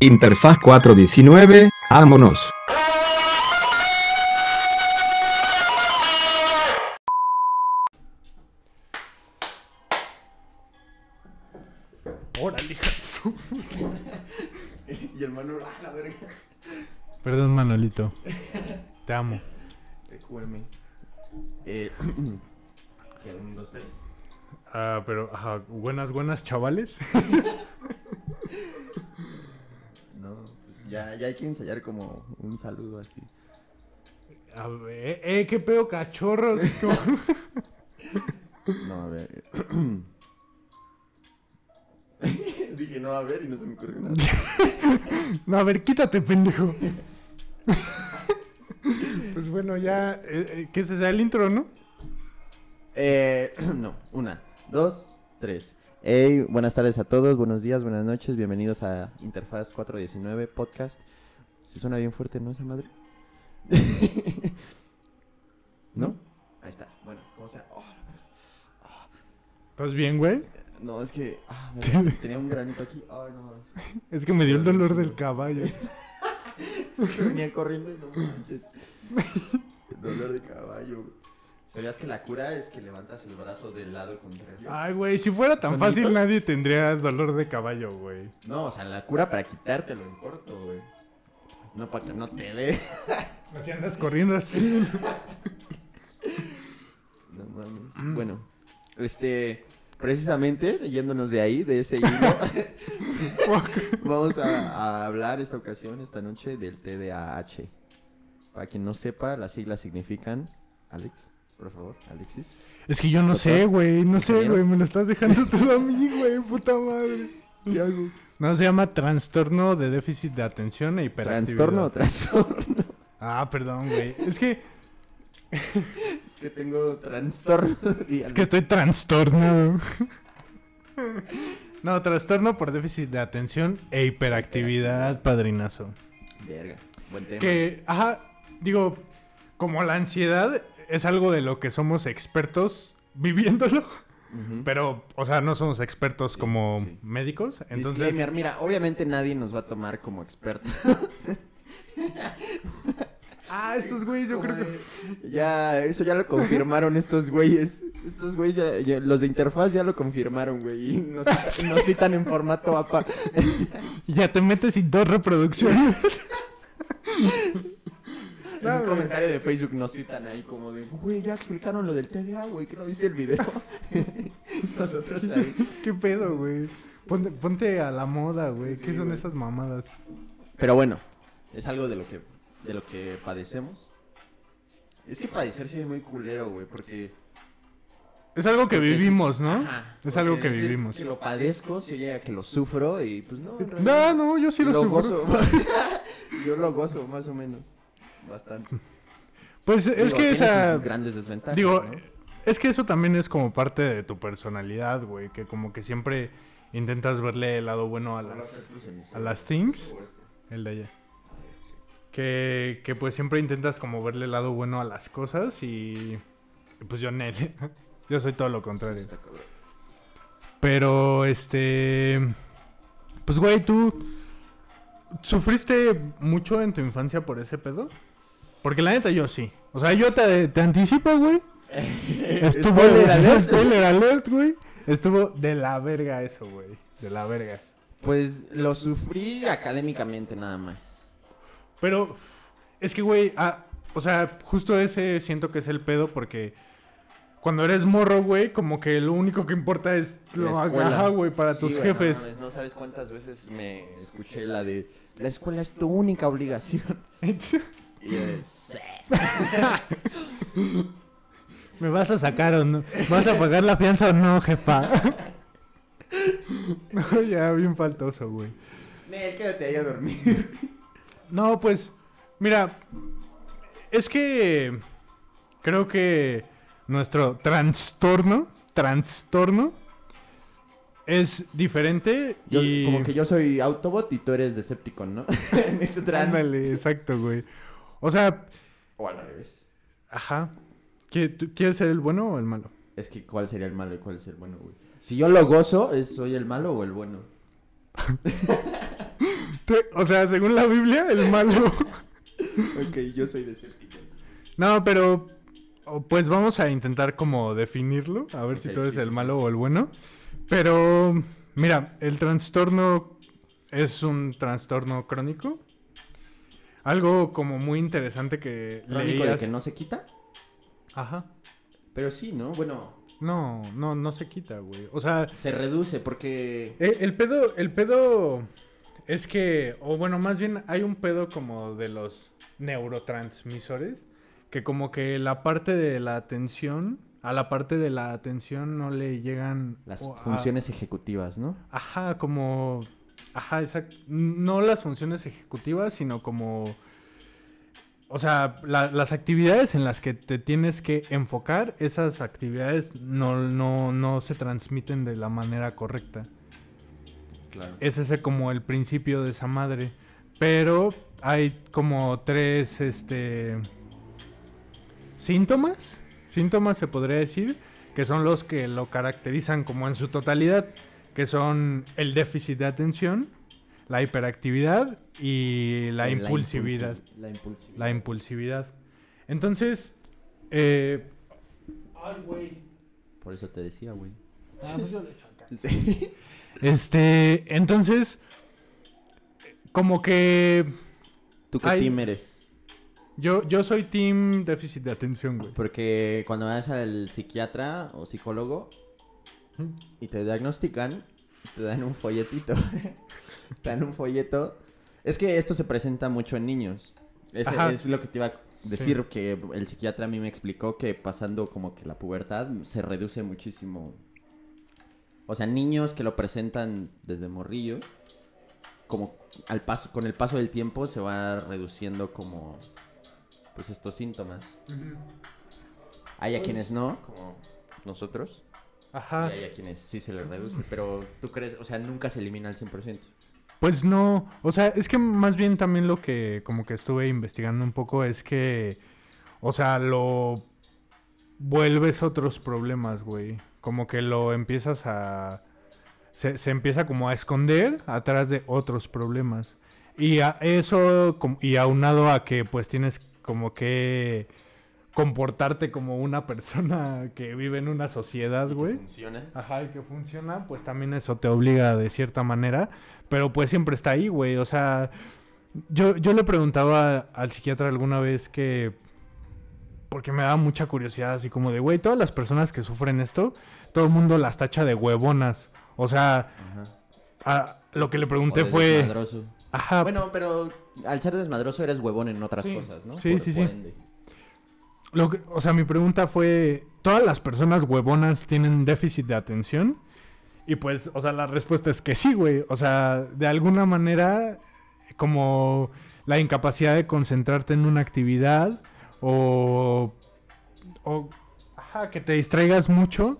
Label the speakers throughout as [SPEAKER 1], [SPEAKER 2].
[SPEAKER 1] Interfaz 419, vámonos.
[SPEAKER 2] Órale, hija de su-
[SPEAKER 3] Y el Manuel, ah, la verga.
[SPEAKER 2] Perdón, Manolito. Te amo.
[SPEAKER 3] Recuérdame. Eh, que un, dos, tres.
[SPEAKER 2] Ah, pero, ajá, buenas, buenas, chavales.
[SPEAKER 3] Ya, ya hay que ensayar como un saludo así.
[SPEAKER 2] A ver, eh, qué pedo, cachorros.
[SPEAKER 3] No, a ver. Dije, no, a ver, y no se me ocurrió nada.
[SPEAKER 2] No, a ver, quítate, pendejo. Pues bueno, ya, eh, eh, que ese sea el intro, ¿no?
[SPEAKER 3] Eh, no, una, dos, tres. Hey, buenas tardes a todos, buenos días, buenas noches, bienvenidos a Interfaz 419 Podcast. Se suena bien fuerte, ¿no? Esa madre. ¿No? Ahí está. Bueno, ¿cómo sea? Oh,
[SPEAKER 2] ¿Estás bien, güey?
[SPEAKER 3] no, es que ah, me- tenía un granito aquí. Ay, no, es-
[SPEAKER 2] que me dio el dolor del caballo.
[SPEAKER 3] es que venía corriendo y no manches. Dolor de caballo. güey. ¿Sabías que la cura es que levantas el brazo del lado contrario?
[SPEAKER 2] Ay, güey, si fuera tan fácil nadie tendría dolor de caballo, güey.
[SPEAKER 3] No, o sea, la cura para quitártelo en corto, güey. No para que no te ve.
[SPEAKER 2] Así andas corriendo así.
[SPEAKER 3] No mames. Bueno, este, precisamente, yéndonos de ahí, de ese hilo, vamos a, a hablar esta ocasión, esta noche, del TDAH. Para quien no sepa, las siglas significan... Alex, por favor, Alexis.
[SPEAKER 2] Es que yo no sé, güey, no sé, güey, me lo estás dejando todo a mí, güey, puta madre.
[SPEAKER 3] ¿Qué hago?
[SPEAKER 2] No, se llama trastorno de déficit de atención e hiperactividad.
[SPEAKER 3] ¿Trastorno o trastorno?
[SPEAKER 2] Ah, perdón, güey. Es que,
[SPEAKER 3] Es que tengo trastorno.
[SPEAKER 2] es que estoy trastornado. No, trastorno por déficit de atención e hiperactividad, padrinazo.
[SPEAKER 3] Verga, buen tema.
[SPEAKER 2] Que, ajá, digo, como la ansiedad es algo de lo que somos expertos viviéndolo, pero, o sea, no somos expertos
[SPEAKER 3] Sí,
[SPEAKER 2] como
[SPEAKER 3] sí.
[SPEAKER 2] médicos, entonces...
[SPEAKER 3] Disclaimer, mira, obviamente nadie nos va a tomar como expertos.
[SPEAKER 2] Ah, estos güeyes yo creo que...
[SPEAKER 3] Ya, eso ya lo confirmaron estos güeyes. Estos güeyes, ya- ya- los de interfaz ya lo confirmaron, güey. Y nos, nos citan en formato APA.
[SPEAKER 2] Ya te metes sin dos reproducciones.
[SPEAKER 3] En un comentario de Facebook nos citan ahí como de, güey, ya explicaron lo del TDA, güey, que no viste el video. Nosotros ahí.
[SPEAKER 2] ¿Qué pedo, güey? Ponte, ponte a la moda, güey.
[SPEAKER 3] Sí,
[SPEAKER 2] ¿Qué son
[SPEAKER 3] güey.
[SPEAKER 2] esas mamadas?
[SPEAKER 3] Pero bueno, es algo de lo que, de lo que padecemos. Es que padecer sí es muy culero, güey, porque...
[SPEAKER 2] Es algo que
[SPEAKER 3] porque sí-
[SPEAKER 2] vivimos, ¿no?
[SPEAKER 3] Ajá,
[SPEAKER 2] Es algo que vivimos.
[SPEAKER 3] Que lo padezco, si oye que lo sufro y pues no.
[SPEAKER 2] No, no, yo sí lo,
[SPEAKER 3] lo
[SPEAKER 2] sufro.
[SPEAKER 3] gozo. Yo lo gozo, más o menos. Bastante.
[SPEAKER 2] Pues es
[SPEAKER 3] Digo,
[SPEAKER 2] que esa...
[SPEAKER 3] grandes desventajas.
[SPEAKER 2] Digo,
[SPEAKER 3] ¿no?
[SPEAKER 2] es que eso también es como parte de tu personalidad, güey. Que como que siempre intentas verle el lado bueno a las, a las things. El de allá. Que, que pues siempre intentas como verle el lado bueno a las cosas y... pues yo, Nel. Yo soy todo lo contrario. Pero, este... Pues, güey, ¿tú sufriste mucho en tu infancia por ese pedo? Porque la neta yo sí. O sea, yo te, te anticipo, güey. Estuvo
[SPEAKER 3] Spoiler alert.
[SPEAKER 2] Spoiler alert, güey. Estuvo de la verga eso, güey. De la verga.
[SPEAKER 3] Pues lo sufrí académicamente nada más.
[SPEAKER 2] Pero es que, güey, ah, o sea, justo ese siento que es el pedo porque cuando eres morro, güey, como que lo único que importa es lo ajá, güey, para
[SPEAKER 3] Sí,
[SPEAKER 2] tus
[SPEAKER 3] güey,
[SPEAKER 2] jefes.
[SPEAKER 3] No, no sabes cuántas veces me escuché la de la escuela es tu única obligación. Y
[SPEAKER 2] ¿Me vas a sacar o no? ¿Vas a pagar la fianza o no, jefa? no, ya, bien faltoso, güey.
[SPEAKER 3] Nel, quédate ahí a dormir.
[SPEAKER 2] No, pues, mira, es que creo que nuestro trastorno, trastorno, es diferente
[SPEAKER 3] Yo-
[SPEAKER 2] y...
[SPEAKER 3] Como que yo soy Autobot y tú eres Decepticon, ¿no? en ese trans.
[SPEAKER 2] Ándale, exacto, güey. O sea,
[SPEAKER 3] O al revés.
[SPEAKER 2] ajá. ¿Qui- tú ¿Quieres ser el bueno o el malo?
[SPEAKER 3] Es que ¿cuál sería el malo y cuál es el bueno, güey? Si yo lo gozo, ¿es soy el malo o el bueno?
[SPEAKER 2] O sea, según la Biblia, el malo.
[SPEAKER 3] Ok, yo soy Decepticon.
[SPEAKER 2] No, pero pues vamos a intentar como definirlo, a ver si tú eres
[SPEAKER 3] sí,
[SPEAKER 2] el
[SPEAKER 3] sí,
[SPEAKER 2] malo o el bueno. Pero mira, el trastorno es un trastorno crónico. Algo como muy interesante que
[SPEAKER 3] ¿Crónico de
[SPEAKER 2] leías-
[SPEAKER 3] que no se quita?
[SPEAKER 2] Ajá.
[SPEAKER 3] Pero sí, ¿no? Bueno,
[SPEAKER 2] No, no, no se quita, güey. O sea,
[SPEAKER 3] se reduce porque...
[SPEAKER 2] el pedo, el pedo es que, o bueno, más bien hay un pedo como de los neurotransmisores, que como que la parte de la atención, a la parte de la atención no le llegan...
[SPEAKER 3] Las
[SPEAKER 2] a-
[SPEAKER 3] funciones ejecutivas, ¿no?
[SPEAKER 2] Ajá, como... Ajá, exacto. No las funciones ejecutivas, sino como... O sea, la- las actividades en las que te tienes que enfocar, esas actividades no, no, no se transmiten de la manera correcta.
[SPEAKER 3] Claro.
[SPEAKER 2] Es ese como el principio de esa madre. Pero hay como tres, este... Síntomas. Síntomas se podría decir. Que son los que lo caracterizan como en su totalidad. Que son el déficit de atención, la hiperactividad y la, impulsividad.
[SPEAKER 3] impulsi- La impulsividad.
[SPEAKER 2] La impulsividad. Entonces... Eh... Ay, güey.
[SPEAKER 3] Por eso te decía, güey.
[SPEAKER 2] Ah, pues yo le acá.
[SPEAKER 3] Sí.
[SPEAKER 2] Este, entonces, como que
[SPEAKER 3] ¿Tú qué
[SPEAKER 2] Ay.
[SPEAKER 3] team eres?
[SPEAKER 2] yo, yo soy team déficit de atención, güey.
[SPEAKER 3] Porque cuando vas al psiquiatra o psicólogo y te diagnostican, te dan un folletito. te dan un folleto. Es que esto se presenta mucho en niños.
[SPEAKER 2] Ajá.
[SPEAKER 3] es lo que te iba a decir, que el psiquiatra a mí me explicó que pasando como que la pubertad se reduce muchísimo. O sea, niños que lo presentan desde morrillo, como al paso, con el paso del tiempo se va reduciendo como pues estos síntomas. Hay a
[SPEAKER 2] Pues-
[SPEAKER 3] quienes no, como nosotros.
[SPEAKER 2] Ajá.
[SPEAKER 3] Y hay a quienes sí se les reduce. Pero tú crees, o sea, nunca se elimina al 100%.
[SPEAKER 2] Pues no, o sea, es que más bien también lo que como que estuve investigando un poco es que, o sea, lo vuelves otros problemas, güey. Como que lo empiezas a... Se, se empieza como a esconder atrás de otros problemas. Y a eso, y aunado a que pues tienes como que comportarte como una persona que vive en una sociedad,
[SPEAKER 3] Y que
[SPEAKER 2] güey.
[SPEAKER 3] Funciona.
[SPEAKER 2] Ajá, y que funciona, pues también eso te obliga de cierta manera, pero pues siempre está ahí, güey, o sea, yo, yo le preguntaba al psiquiatra alguna vez que, porque me da mucha curiosidad, así como de, güey, todas las personas que sufren esto, todo el mundo las tacha de huevonas, o sea,
[SPEAKER 3] Ajá.
[SPEAKER 2] a- lo que le pregunté fue,
[SPEAKER 3] desmadroso.
[SPEAKER 2] ajá,
[SPEAKER 3] Bueno, pero al ser desmadroso eres huevón en otras
[SPEAKER 2] Sí.
[SPEAKER 3] cosas, ¿no?
[SPEAKER 2] Sí,
[SPEAKER 3] Por-
[SPEAKER 2] sí,
[SPEAKER 3] por
[SPEAKER 2] sí.
[SPEAKER 3] ende.
[SPEAKER 2] Lo que- o sea, mi pregunta fue, ¿todas las personas huevonas tienen déficit de atención? Y pues, o sea, la respuesta es que sí, güey. O sea, de alguna manera, como la incapacidad de concentrarte en una actividad o, o ajá, que te distraigas mucho,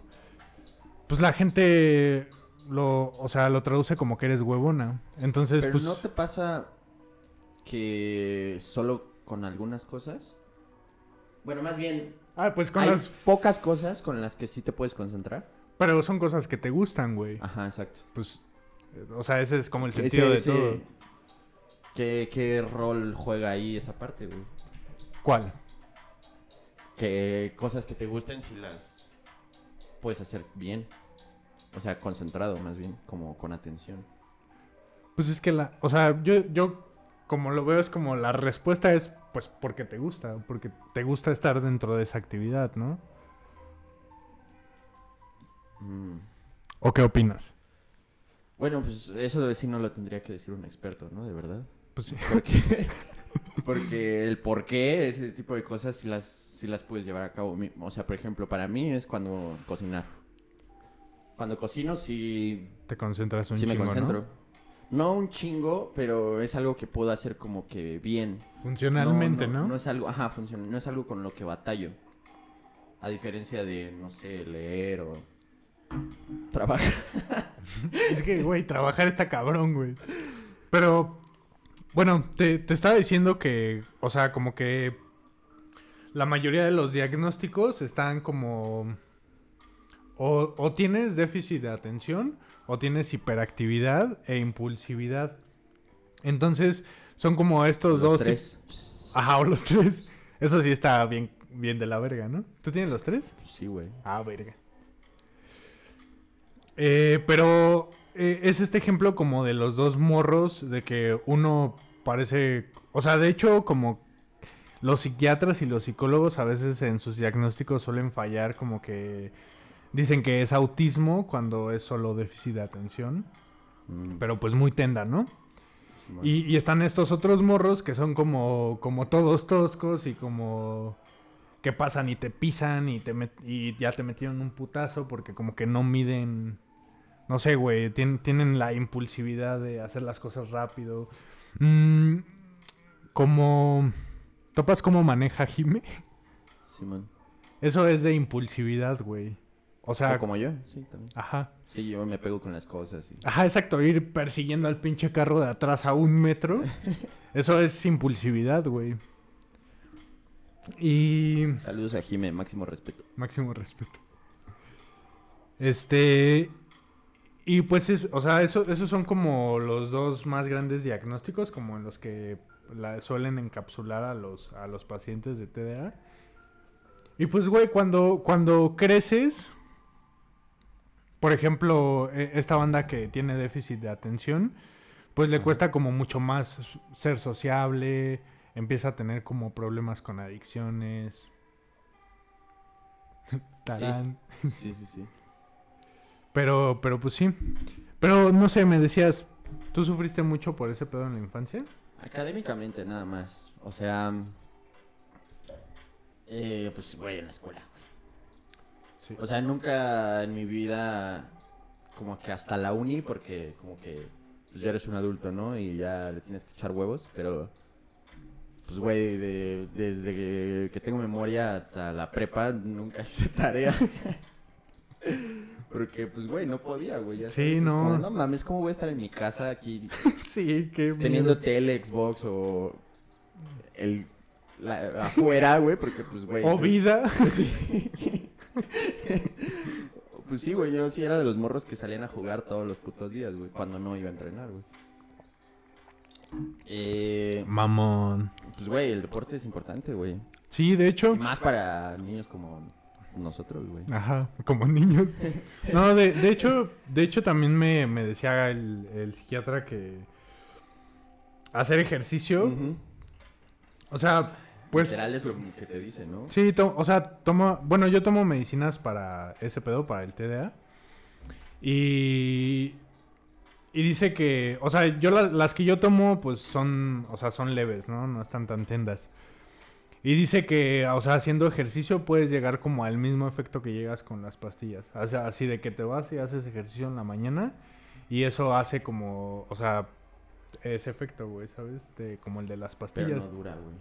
[SPEAKER 2] pues la gente lo, o sea, lo traduce como que eres huevona. Entonces,
[SPEAKER 3] Pero
[SPEAKER 2] pues,
[SPEAKER 3] ¿no te pasa que solo con algunas cosas? Bueno, más bien,
[SPEAKER 2] ah, pues con
[SPEAKER 3] hay
[SPEAKER 2] las,
[SPEAKER 3] pocas cosas con las que sí te puedes concentrar.
[SPEAKER 2] pero son cosas que te gustan, güey.
[SPEAKER 3] Ajá, exacto.
[SPEAKER 2] Pues, eh, o sea, ese es como el
[SPEAKER 3] Ese-
[SPEAKER 2] sentido de
[SPEAKER 3] ese-
[SPEAKER 2] todo.
[SPEAKER 3] ¿qué, ¿Qué rol juega ahí esa parte, güey?
[SPEAKER 2] ¿Cuál?
[SPEAKER 3] Que cosas que te gusten si las puedes hacer bien. O sea, concentrado más bien, como con atención.
[SPEAKER 2] Pues es que la, o sea, yo, yo como lo veo es como la respuesta es pues porque te gusta, porque te gusta estar dentro de esa actividad, ¿no?
[SPEAKER 3] Mm.
[SPEAKER 2] ¿O qué opinas?
[SPEAKER 3] Bueno, pues eso de sí no lo tendría que decir un experto, ¿no? De verdad.
[SPEAKER 2] Pues sí.
[SPEAKER 3] Porque, porque el por qué, ese tipo de cosas, sí las, sí las puedes llevar a cabo. O sea, por ejemplo, para mí es cuando cocinar. Cuando cocino sí,
[SPEAKER 2] Te concentras un
[SPEAKER 3] sí me
[SPEAKER 2] chingo,
[SPEAKER 3] concentro.
[SPEAKER 2] ¿no?
[SPEAKER 3] ¿No? un chingo, pero es algo que puedo hacer como que bien.
[SPEAKER 2] Funcionalmente, ¿no?
[SPEAKER 3] No, es algo, ajá, funciona, no es algo con lo que batallo. A diferencia de, no sé, leer o trabajar.
[SPEAKER 2] Es que, güey, trabajar está cabrón, güey. Pero, bueno, te, te estaba diciendo que, o sea, como que la mayoría de los diagnósticos están como... O, o tienes déficit de atención o tienes hiperactividad e impulsividad. Entonces, son como estos
[SPEAKER 3] Los
[SPEAKER 2] dos.
[SPEAKER 3] tres.
[SPEAKER 2] Ajá, o los tres. Eso sí está bien, bien de la verga, ¿no? ¿Tú tienes los tres?
[SPEAKER 3] Sí, güey.
[SPEAKER 2] Ah, verga. Eh, pero eh, es este ejemplo como de los dos morros, de que uno parece, o sea, de hecho como los psiquiatras y los psicólogos a veces en sus diagnósticos suelen fallar como que dicen que es autismo cuando es solo déficit de atención,
[SPEAKER 3] Mm,
[SPEAKER 2] pero pues muy tenda, ¿no? Y, y están estos otros morros que son como, como todos toscos y como que pasan y te pisan y, te met- y ya te metieron un putazo porque como que no miden, no sé, güey, tien- tienen la impulsividad de hacer las cosas rápido. Mm, como... ¿Topas cómo maneja Jime?
[SPEAKER 3] Simón.
[SPEAKER 2] Eso es de impulsividad, güey. O sea,
[SPEAKER 3] O como yo, sí, también.
[SPEAKER 2] ajá.
[SPEAKER 3] Sí, yo me pego con las cosas. Y...
[SPEAKER 2] Ajá, exacto, ir persiguiendo al pinche carro de atrás a un metro. Eso es impulsividad, güey. Y
[SPEAKER 3] Saludos a Jime, máximo respeto.
[SPEAKER 2] máximo respeto. Este y pues es, o sea, eso, esos son como los dos más grandes diagnósticos, como en los que la, suelen encapsular a los, a los pacientes de TDA. Y pues, güey, cuando, cuando creces, por ejemplo, e- esta banda que tiene déficit de atención, pues le
[SPEAKER 3] Ajá.
[SPEAKER 2] cuesta como mucho más ser sociable, empieza a tener como problemas con adicciones. Tarán.
[SPEAKER 3] Sí, sí, sí.
[SPEAKER 2] Pero, pero pues sí. Pero no sé, me decías, ¿tú sufriste mucho por ese pedo en la infancia?
[SPEAKER 3] Académicamente nada más. O sea... Eh, pues, güey, en la escuela.
[SPEAKER 2] Sí.
[SPEAKER 3] O sea, nunca en mi vida, como que hasta la uni, porque como que pues ya eres un adulto, ¿no? Y ya le tienes que echar huevos, pero pues güey, de- desde que, que tengo memoria hasta la prepa nunca hice tarea. Porque pues güey, no podía, güey. ya
[SPEAKER 2] Sí,
[SPEAKER 3] sabes,
[SPEAKER 2] no.
[SPEAKER 3] como, no mames, ¿cómo voy a estar en mi casa aquí
[SPEAKER 2] sí, qué
[SPEAKER 3] teniendo
[SPEAKER 2] miedo.
[SPEAKER 3] tele, Xbox o el la- afuera, güey? Porque pues güey.
[SPEAKER 2] O
[SPEAKER 3] pues,
[SPEAKER 2] vida.
[SPEAKER 3] Sí. Pues sí, güey, yo sí era de los morros que salían a jugar todos los putos días, güey, cuando no iba a entrenar, güey. Eh,
[SPEAKER 2] Mamón.
[SPEAKER 3] pues, güey, el deporte es importante, güey.
[SPEAKER 2] Sí, de
[SPEAKER 3] Y
[SPEAKER 2] hecho.
[SPEAKER 3] más para niños como nosotros, güey.
[SPEAKER 2] Ajá, como niños. No, de, de hecho, de hecho también me, me decía el, el psiquiatra que hacer ejercicio, o sea, pues
[SPEAKER 3] Literal es lo que te dice, ¿no?
[SPEAKER 2] Sí, o sea, tomo, bueno, yo tomo medicinas para ese pedo, para el TDA. Y y dice que, o sea, yo la- las que yo tomo pues son, o sea, son leves, ¿no? No están tan tendas. Y dice que, o sea, haciendo ejercicio puedes llegar como al mismo efecto que llegas con las pastillas. O sea, así de que te vas y haces ejercicio en la mañana y eso hace como, o sea, ese efecto, güey, ¿sabes? De, como el de las
[SPEAKER 3] Pero
[SPEAKER 2] pastillas.
[SPEAKER 3] no dura, güey.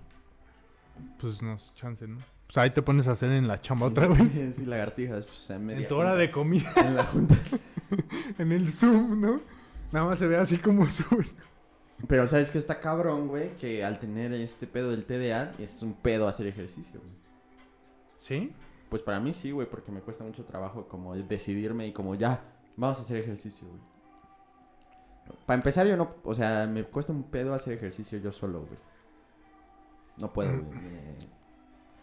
[SPEAKER 2] Pues nos chance, ¿no? Pues ahí te pones a hacer en la chamba otra vez.
[SPEAKER 3] Sí, sí, lagartijas, pues, media
[SPEAKER 2] En tu hora
[SPEAKER 3] junta.
[SPEAKER 2] de comida,
[SPEAKER 3] En la junta.
[SPEAKER 2] en el Zoom, ¿no? Nada más se ve así como sube.
[SPEAKER 3] Pero sabes que está cabrón, güey, que al tener este pedo del TDA es un pedo hacer ejercicio, güey.
[SPEAKER 2] ¿Sí?
[SPEAKER 3] Pues para mí sí, güey, porque me cuesta mucho trabajo como decidirme y como ya, vamos a hacer ejercicio, güey. Para empezar yo no, o sea, me cuesta un pedo hacer ejercicio yo solo, güey. No puedo, güey.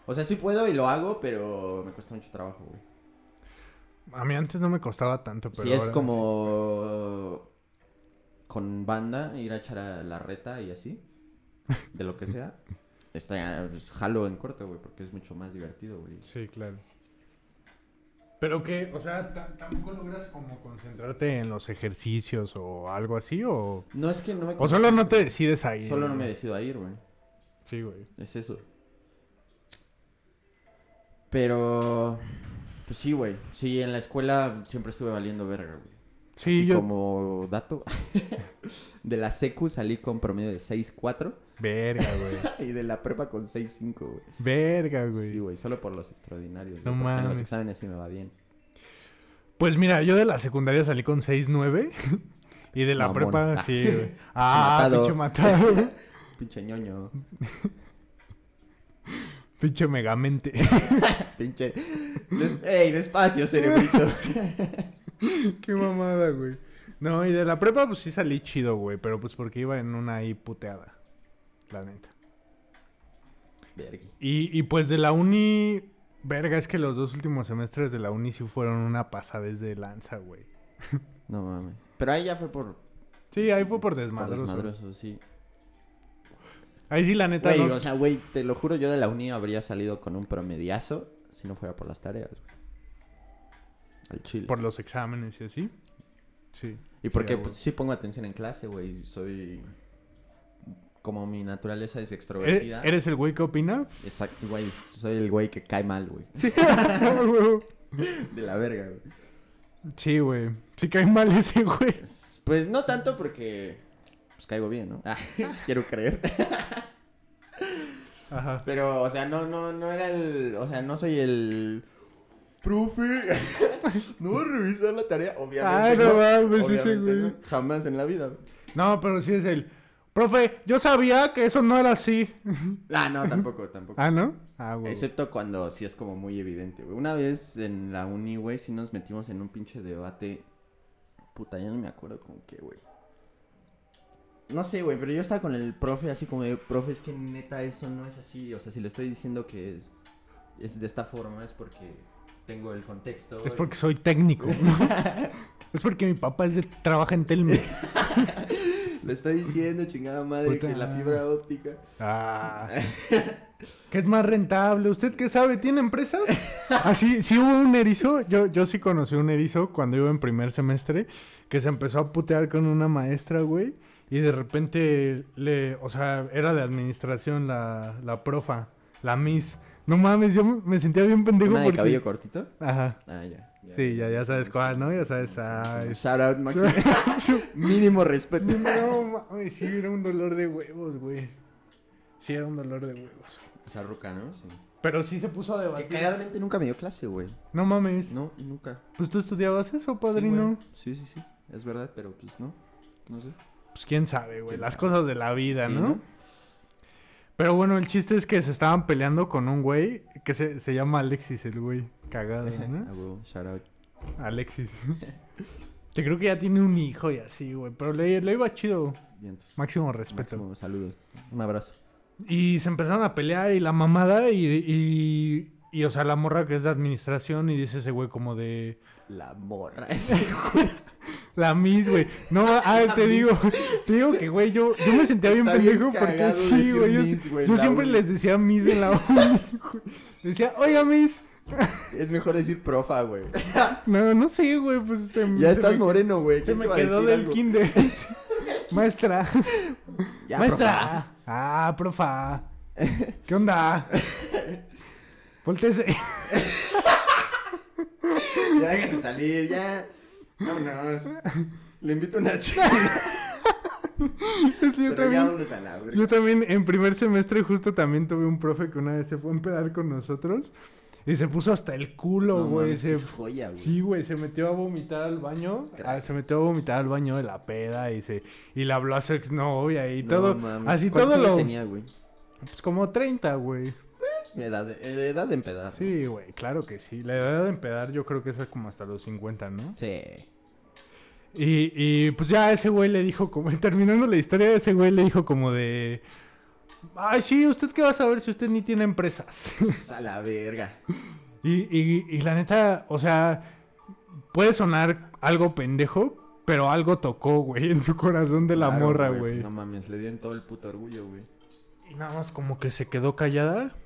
[SPEAKER 3] O sea, sí puedo y lo hago, pero me cuesta mucho trabajo, güey.
[SPEAKER 2] A mí antes no me costaba tanto, pero
[SPEAKER 3] Si es
[SPEAKER 2] ahora
[SPEAKER 3] como con banda, ir a echar a la reta y así, de lo que sea, está, pues, jalo en corto, güey, porque es mucho más divertido, güey.
[SPEAKER 2] Sí, Sí, claro. Pero que, o sea, ta- tampoco logras como concentrarte en los ejercicios o algo así, o...
[SPEAKER 3] No es que no me...
[SPEAKER 2] O solo no te decides ahí.
[SPEAKER 3] Solo no me decido a ir, güey.
[SPEAKER 2] Sí, güey.
[SPEAKER 3] Es eso. Pero... Pues sí, güey. Sí, en la escuela siempre estuve valiendo verga, güey.
[SPEAKER 2] Sí,
[SPEAKER 3] Así
[SPEAKER 2] yo...
[SPEAKER 3] como dato. de la secu salí con promedio de 6.4
[SPEAKER 2] Verga, güey.
[SPEAKER 3] y de la prepa con 6.5, güey.
[SPEAKER 2] Verga, güey.
[SPEAKER 3] Sí, güey, solo por los extraordinarios.
[SPEAKER 2] No
[SPEAKER 3] porque en los
[SPEAKER 2] mames.
[SPEAKER 3] exámenes sí me va bien.
[SPEAKER 2] Pues mira, yo de la secundaria salí con 6.9 y de la prepa, sí, güey. Ah,
[SPEAKER 3] matado.
[SPEAKER 2] pinche matado.
[SPEAKER 3] Pinche ñoño.
[SPEAKER 2] pinche megamente.
[SPEAKER 3] Pinche. Des- ¡Ey, despacio, cerebrito!
[SPEAKER 2] Qué mamada, güey. No, y de la prepa pues sí salí chido, güey, pero pues porque iba en una ahí puteada. La neta.
[SPEAKER 3] Vergui.
[SPEAKER 2] Y, y pues de la uni, verga, es que los dos últimos semestres de la uni sí fueron una pasada desde lanza, güey.
[SPEAKER 3] No mames. Pero ahí ya fue por,
[SPEAKER 2] Sí, ahí fue por
[SPEAKER 3] por
[SPEAKER 2] desmadroso.
[SPEAKER 3] desmadroso, sí.
[SPEAKER 2] Ahí sí, la neta,
[SPEAKER 3] Güey,
[SPEAKER 2] no-
[SPEAKER 3] o sea, güey, te lo juro, yo de la uni habría salido con un promediazo si no fuera por las tareas, güey. Al chile.
[SPEAKER 2] por los exámenes y así. Sí.
[SPEAKER 3] Y porque
[SPEAKER 2] sí,
[SPEAKER 3] pues, sí pongo atención en clase, güey. Soy... Como mi naturaleza es
[SPEAKER 2] huevo.
[SPEAKER 3] extrovertida.
[SPEAKER 2] ¿Eres, el güey que opina?
[SPEAKER 3] Exacto, güey. Soy el güey que cae mal, güey. De la verga, güey.
[SPEAKER 2] Sí, güey. Sí cae mal ese güey.
[SPEAKER 3] Pues, pues no tanto porque... Pues caigo bien, ¿no? Ah, quiero creer.
[SPEAKER 2] Ajá.
[SPEAKER 3] Pero, o sea, no, no, no era el... O sea, no soy el... Profe, no voy a revisar la tarea, obviamente.
[SPEAKER 2] Ay, no mames, ese güey.
[SPEAKER 3] no. Jamás en la vida.
[SPEAKER 2] No, pero sí es el. Profe, yo sabía que eso no era así.
[SPEAKER 3] Ah, no, tampoco, tampoco.
[SPEAKER 2] Ah, ¿no? Ah, güey.
[SPEAKER 3] Excepto cuando sí es como muy evidente, güey. Una vez en la uni, güey, sí nos metimos en un pinche debate. Puta, ya no me acuerdo con qué, güey. No sé, güey, pero yo estaba con el profe así como de, profe, es que neta eso no es así. O sea, si le estoy diciendo que es, es de esta forma es porque tengo el contexto.
[SPEAKER 2] Es porque soy técnico. ¿no? es porque mi papá es de, trabaja en Telmex.
[SPEAKER 3] Le estoy diciendo, chingada madre,
[SPEAKER 2] Puta.
[SPEAKER 3] que la fibra óptica.
[SPEAKER 2] Ah. ¿Qué es más rentable? ¿Usted qué sabe? ¿Tiene empresas? Así, sí hubo un erizo. Yo, yo sí conocí un erizo cuando iba en primer semestre que se empezó a putear con una maestra, güey. Y de repente le, o sea, era de administración la, la profa, la miss. No mames, yo me sentía bien pendejo
[SPEAKER 3] ¿Una de
[SPEAKER 2] porque...
[SPEAKER 3] cabello cortito?
[SPEAKER 2] Ajá.
[SPEAKER 3] Ah, ya.
[SPEAKER 2] Sí, ya, ya sabes cuál, ¿no? Ya sabes. ay.
[SPEAKER 3] Shout out, Maxi. Mínimo respeto.
[SPEAKER 2] No mames, sí, era un dolor de huevos, güey. Sí, era un dolor de huevos.
[SPEAKER 3] Esa ruca, ¿no? Sí.
[SPEAKER 2] Pero sí se puso a
[SPEAKER 3] Que
[SPEAKER 2] debatir.
[SPEAKER 3] cagadamente nunca me dio clase, güey.
[SPEAKER 2] No mames.
[SPEAKER 3] No, nunca.
[SPEAKER 2] Pues tú estudiabas eso, padrino.
[SPEAKER 3] Sí, sí, sí. Es verdad, pero pues no. No sé.
[SPEAKER 2] Pues quién sabe, güey.
[SPEAKER 3] ¿Quién
[SPEAKER 2] Las cosas de la vida,
[SPEAKER 3] Sí,
[SPEAKER 2] ¿no? Pero bueno, el chiste es que se estaban peleando con un güey que se, se llama Alexis, el güey. Cagado,
[SPEAKER 3] Ah,
[SPEAKER 2] ¿no?
[SPEAKER 3] huevo, shout out.
[SPEAKER 2] Alexis. que creo que ya tiene un hijo y así, güey. Pero le, le iba chido. Máximo respeto.
[SPEAKER 3] Máximo saludos. Un abrazo.
[SPEAKER 2] Y se empezaron a pelear y la mamada y, y, y, o sea, la morra que es de administración y dice ese güey como de...
[SPEAKER 3] La morra.
[SPEAKER 2] La Miss, güey. No, ah, te digo, te digo que, güey, yo, yo me sentía bien pendejo porque sí, güey. Yo, siempre les decía Miss en la uni, güey. Decía, oiga, Miss.
[SPEAKER 3] es mejor decir profa, güey.
[SPEAKER 2] No, no sé, güey, pues se,
[SPEAKER 3] Ya
[SPEAKER 2] se
[SPEAKER 3] estás
[SPEAKER 2] me,
[SPEAKER 3] moreno, güey.
[SPEAKER 2] Se
[SPEAKER 3] ¿Quién
[SPEAKER 2] me quedó del
[SPEAKER 3] algo?
[SPEAKER 2] kinder. Maestra.
[SPEAKER 3] Ya,
[SPEAKER 2] Maestra.
[SPEAKER 3] profa.
[SPEAKER 2] Ah, profa. ¿Qué onda? Voltese.
[SPEAKER 3] Ya déjenme salir, ya. Vámonos. Le invito una chica.
[SPEAKER 2] Sí, yo también. Yo también en primer semestre justo también tuve un profe que una vez se fue a empedar con nosotros y se puso hasta el culo, güey. se...
[SPEAKER 3] qué joya, güey.
[SPEAKER 2] Sí, güey, se metió a vomitar al baño. Ah, se metió a vomitar al baño de la peda y se y le habló a su exnovia y
[SPEAKER 3] No
[SPEAKER 2] todo.
[SPEAKER 3] mames.
[SPEAKER 2] Así
[SPEAKER 3] ¿Cuántos
[SPEAKER 2] todo lo
[SPEAKER 3] tenía, güey?
[SPEAKER 2] pues como 30, güey.
[SPEAKER 3] Edad de, eh, edad de empedar.
[SPEAKER 2] Sí, güey, claro que sí. La edad de empedar yo creo que es como hasta los 50, ¿no?
[SPEAKER 3] Sí.
[SPEAKER 2] Y, y pues ya ese güey le dijo como, terminando la historia, ese güey le dijo como de... Ay, sí, ¿usted qué va a saber si usted ni tiene empresas?
[SPEAKER 3] A la verga.
[SPEAKER 2] y, y, y la neta, o sea, puede sonar algo pendejo, pero algo tocó, güey, en su corazón de la
[SPEAKER 3] Claro,
[SPEAKER 2] morra, güey.
[SPEAKER 3] No mames, le dio en todo el puto orgullo, güey.
[SPEAKER 2] Y nada más como que se quedó callada.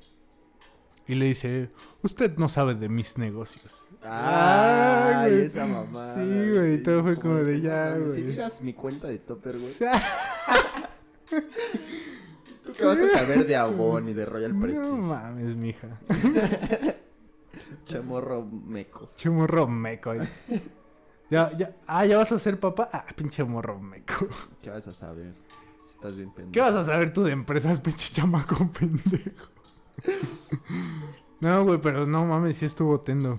[SPEAKER 2] Y le dice, usted no sabe de mis negocios.
[SPEAKER 3] Ay,
[SPEAKER 2] güey.
[SPEAKER 3] esa mamá.
[SPEAKER 2] Sí, güey, todo fue como de ya,
[SPEAKER 3] Si
[SPEAKER 2] güey.
[SPEAKER 3] miras mi cuenta de Topper, güey. ¿Tú qué vas a saber de Avon y de Royal
[SPEAKER 2] no
[SPEAKER 3] Prestige?
[SPEAKER 2] mames, mija.
[SPEAKER 3] Chamorro meco.
[SPEAKER 2] Pinche morro meco. Ya, ya. Ah, ¿ya vas a ser papá? Ah, pinche morro meco.
[SPEAKER 3] ¿Qué vas a saber? Estás bien pendejo.
[SPEAKER 2] ¿Qué vas a saber tú de empresas, pinche chamaco pendejo? No, güey, pero no mames, sí estuvo tendo.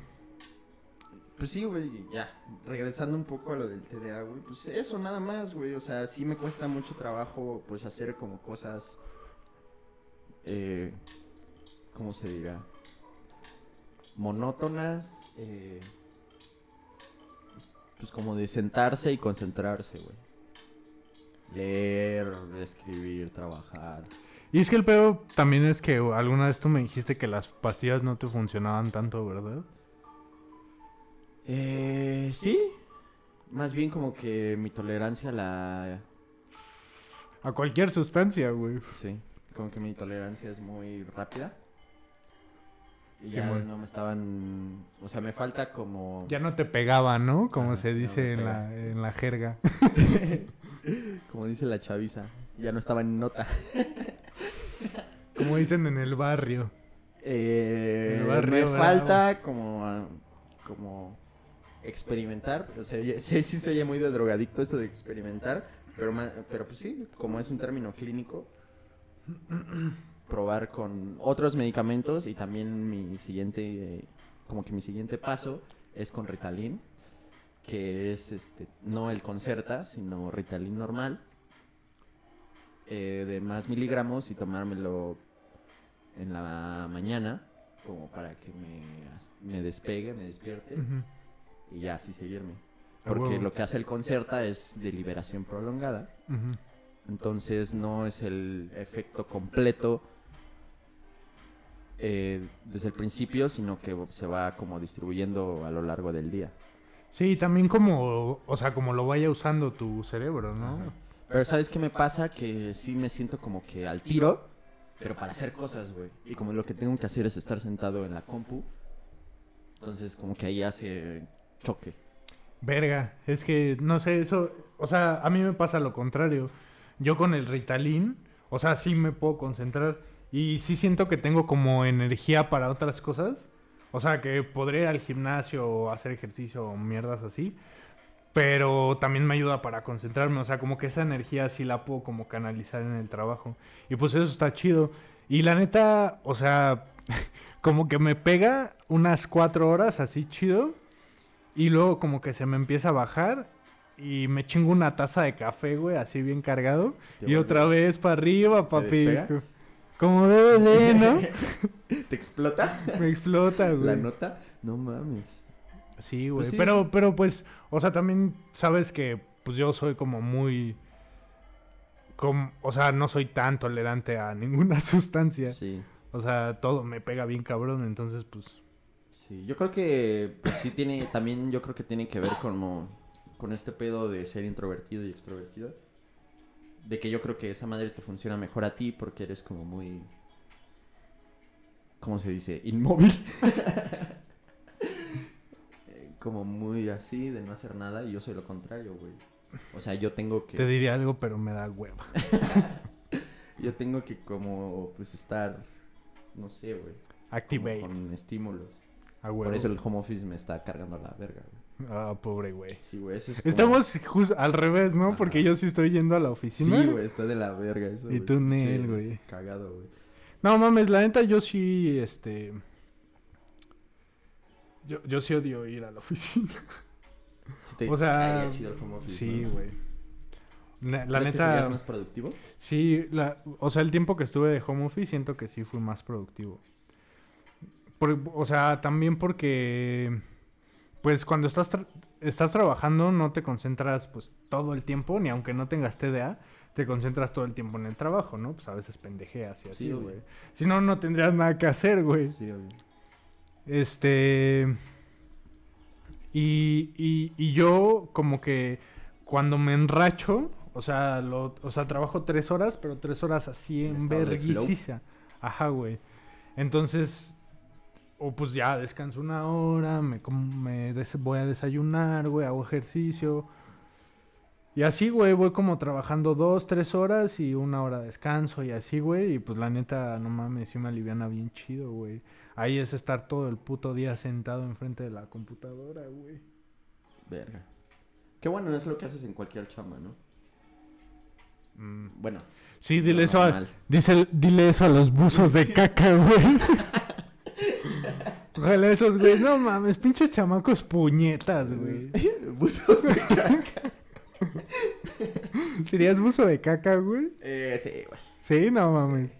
[SPEAKER 3] Pues sí, güey, ya. Regresando un poco a lo del TDA, güey. Pues eso, nada más, güey. O sea, sí me cuesta mucho trabajo, pues, hacer como cosas. Eh, ¿Cómo se dirá? Monótonas. Eh, pues como de sentarse y concentrarse, güey. Leer, escribir, trabajar.
[SPEAKER 2] Y es que el pedo también es que alguna vez tú me dijiste que las pastillas no te funcionaban tanto, ¿verdad?
[SPEAKER 3] Eh, sí. Más bien como que mi tolerancia a la...
[SPEAKER 2] A cualquier sustancia, güey.
[SPEAKER 3] Sí, como que mi tolerancia es muy rápida. Y
[SPEAKER 2] Sí,
[SPEAKER 3] ya no me estaban... O sea, me falta como...
[SPEAKER 2] Ya no te pegaba, ¿no? Como se dice en, la, en la jerga.
[SPEAKER 3] Como dice la chaviza. Ya no estaba en nota.
[SPEAKER 2] Como dicen en el barrio.
[SPEAKER 3] Eh,
[SPEAKER 2] El barrio
[SPEAKER 3] me
[SPEAKER 2] bravo.
[SPEAKER 3] falta como, ah, como experimentar. O sea, ya- sí, sí se oye muy de drogadicto eso de experimentar, pero, pero pues sí, como es un término clínico, probar con otros medicamentos y también mi siguiente, eh, como que mi siguiente paso es con Ritalin, que es este, no el Concerta, sino Ritalin normal, eh, de más miligramos y tomármelo en la mañana, como para que me, me despegue, me despierte y ya así seguirme. Porque lo que hace el Concerta es de liberación prolongada, entonces no es el efecto completo eh, desde el principio, sino que se va como distribuyendo a lo largo del día.
[SPEAKER 2] Sí, también como, o sea, como lo vaya usando tu cerebro, ¿no?
[SPEAKER 3] Ajá. Pero ¿sabes qué me pasa? Que sí me siento como que al tiro, pero para hacer cosas, güey. Y como lo que tengo que hacer es estar sentado en la compu, entonces como que ahí hace choque.
[SPEAKER 2] Verga, es que no sé, eso, o sea, a mí me pasa lo contrario. Yo con el Ritalin, o sea, sí me puedo concentrar y sí siento que tengo como energía para otras cosas. O sea, que podré ir al gimnasio o hacer ejercicio o mierdas así. Pero también me ayuda para concentrarme. O sea, como que esa energía sí la puedo como canalizar en el trabajo. Y pues eso está chido. Y la neta, o sea, como que me pega unas cuatro horas así chido. Y luego como que se me empieza a bajar. Y me chingo una taza de café, güey, así bien cargado. Y otra vez para arriba, papi. Como debe de, ¿no?
[SPEAKER 3] ¿Te explota
[SPEAKER 2] Me explota, güey.
[SPEAKER 3] la nota? No mames.
[SPEAKER 2] Sí, güey.
[SPEAKER 3] Pues sí.
[SPEAKER 2] Pero, pero pues, o sea, también sabes que pues yo soy como muy... com- o sea, no soy tan tolerante a ninguna sustancia.
[SPEAKER 3] Sí,
[SPEAKER 2] O sea, todo me pega bien cabrón, entonces pues...
[SPEAKER 3] sí. Yo creo que pues, sí tiene, también yo creo que tiene que ver como con este pedo de ser introvertido y extrovertido. De que yo creo que esa madre te funciona mejor a ti porque eres como muy... ¿Cómo se dice? Inmóvil. Como muy así, de no hacer nada, y yo soy lo contrario, güey. O sea, yo tengo que...
[SPEAKER 2] Te diría algo, pero me da hueva.
[SPEAKER 3] Yo tengo que como, pues, estar, no sé, güey.
[SPEAKER 2] Activate.
[SPEAKER 3] Con estímulos.
[SPEAKER 2] A huevo.
[SPEAKER 3] Por eso el home office me está cargando la verga, güey.
[SPEAKER 2] Ah, pobre güey.
[SPEAKER 3] Sí, güey, eso es como-
[SPEAKER 2] Estamos justo al revés, ¿no?
[SPEAKER 3] Ajá.
[SPEAKER 2] Porque yo sí estoy yendo a la oficina.
[SPEAKER 3] Sí, güey, está de la verga eso,
[SPEAKER 2] Y tú, Nel,
[SPEAKER 3] Sí,
[SPEAKER 2] güey.
[SPEAKER 3] Cagado, güey.
[SPEAKER 2] No mames, la neta yo sí, este... Yo, yo sí odio ir a la oficina.
[SPEAKER 3] Sí te
[SPEAKER 2] O sea,
[SPEAKER 3] caería chido el home office,
[SPEAKER 2] Sí,
[SPEAKER 3] ¿no?
[SPEAKER 2] güey. Na- La
[SPEAKER 3] ¿Crees que serías
[SPEAKER 2] neta,
[SPEAKER 3] más productivo?
[SPEAKER 2] sí, la, o sea, el tiempo que estuve de home office siento que sí fui más productivo. Por- o sea, también porque, pues cuando estás, tra- estás trabajando no te concentras pues todo el tiempo, ni aunque no tengas TDA, te concentras todo el tiempo en el trabajo, ¿no? Pues a veces pendejeas y así,
[SPEAKER 3] Sí,
[SPEAKER 2] güey.
[SPEAKER 3] güey.
[SPEAKER 2] Si no, no tendrías nada que hacer, güey.
[SPEAKER 3] Sí, obvio.
[SPEAKER 2] Este. Y, y, y yo, como que cuando me enracho, o sea, lo, o sea, trabajo tres horas, pero tres horas así
[SPEAKER 3] En
[SPEAKER 2] verguisiza. Ajá, güey. Entonces, o pues ya descanso una hora, me, me voy a desayunar, güey, hago ejercicio. Y así, güey, voy como trabajando dos, tres horas y una hora de descanso y así, güey. Y pues la neta, no mames, sí me aliviana bien chido, güey. Ahí es estar todo el puto día sentado enfrente de la computadora, güey.
[SPEAKER 3] Verga. Qué bueno, es lo que haces en cualquier chamba, ¿no?
[SPEAKER 2] Mm.
[SPEAKER 3] Bueno,
[SPEAKER 2] Sí, dile eso, a, dice, dile eso a los buzos de caca, güey. Ojalá esos, güey. No mames, pinches chamacos puñetas, güey.
[SPEAKER 3] buzos de caca.
[SPEAKER 2] ¿Serías buzo de caca, güey?
[SPEAKER 3] Eh, sí, güey.
[SPEAKER 2] Sí, no mames.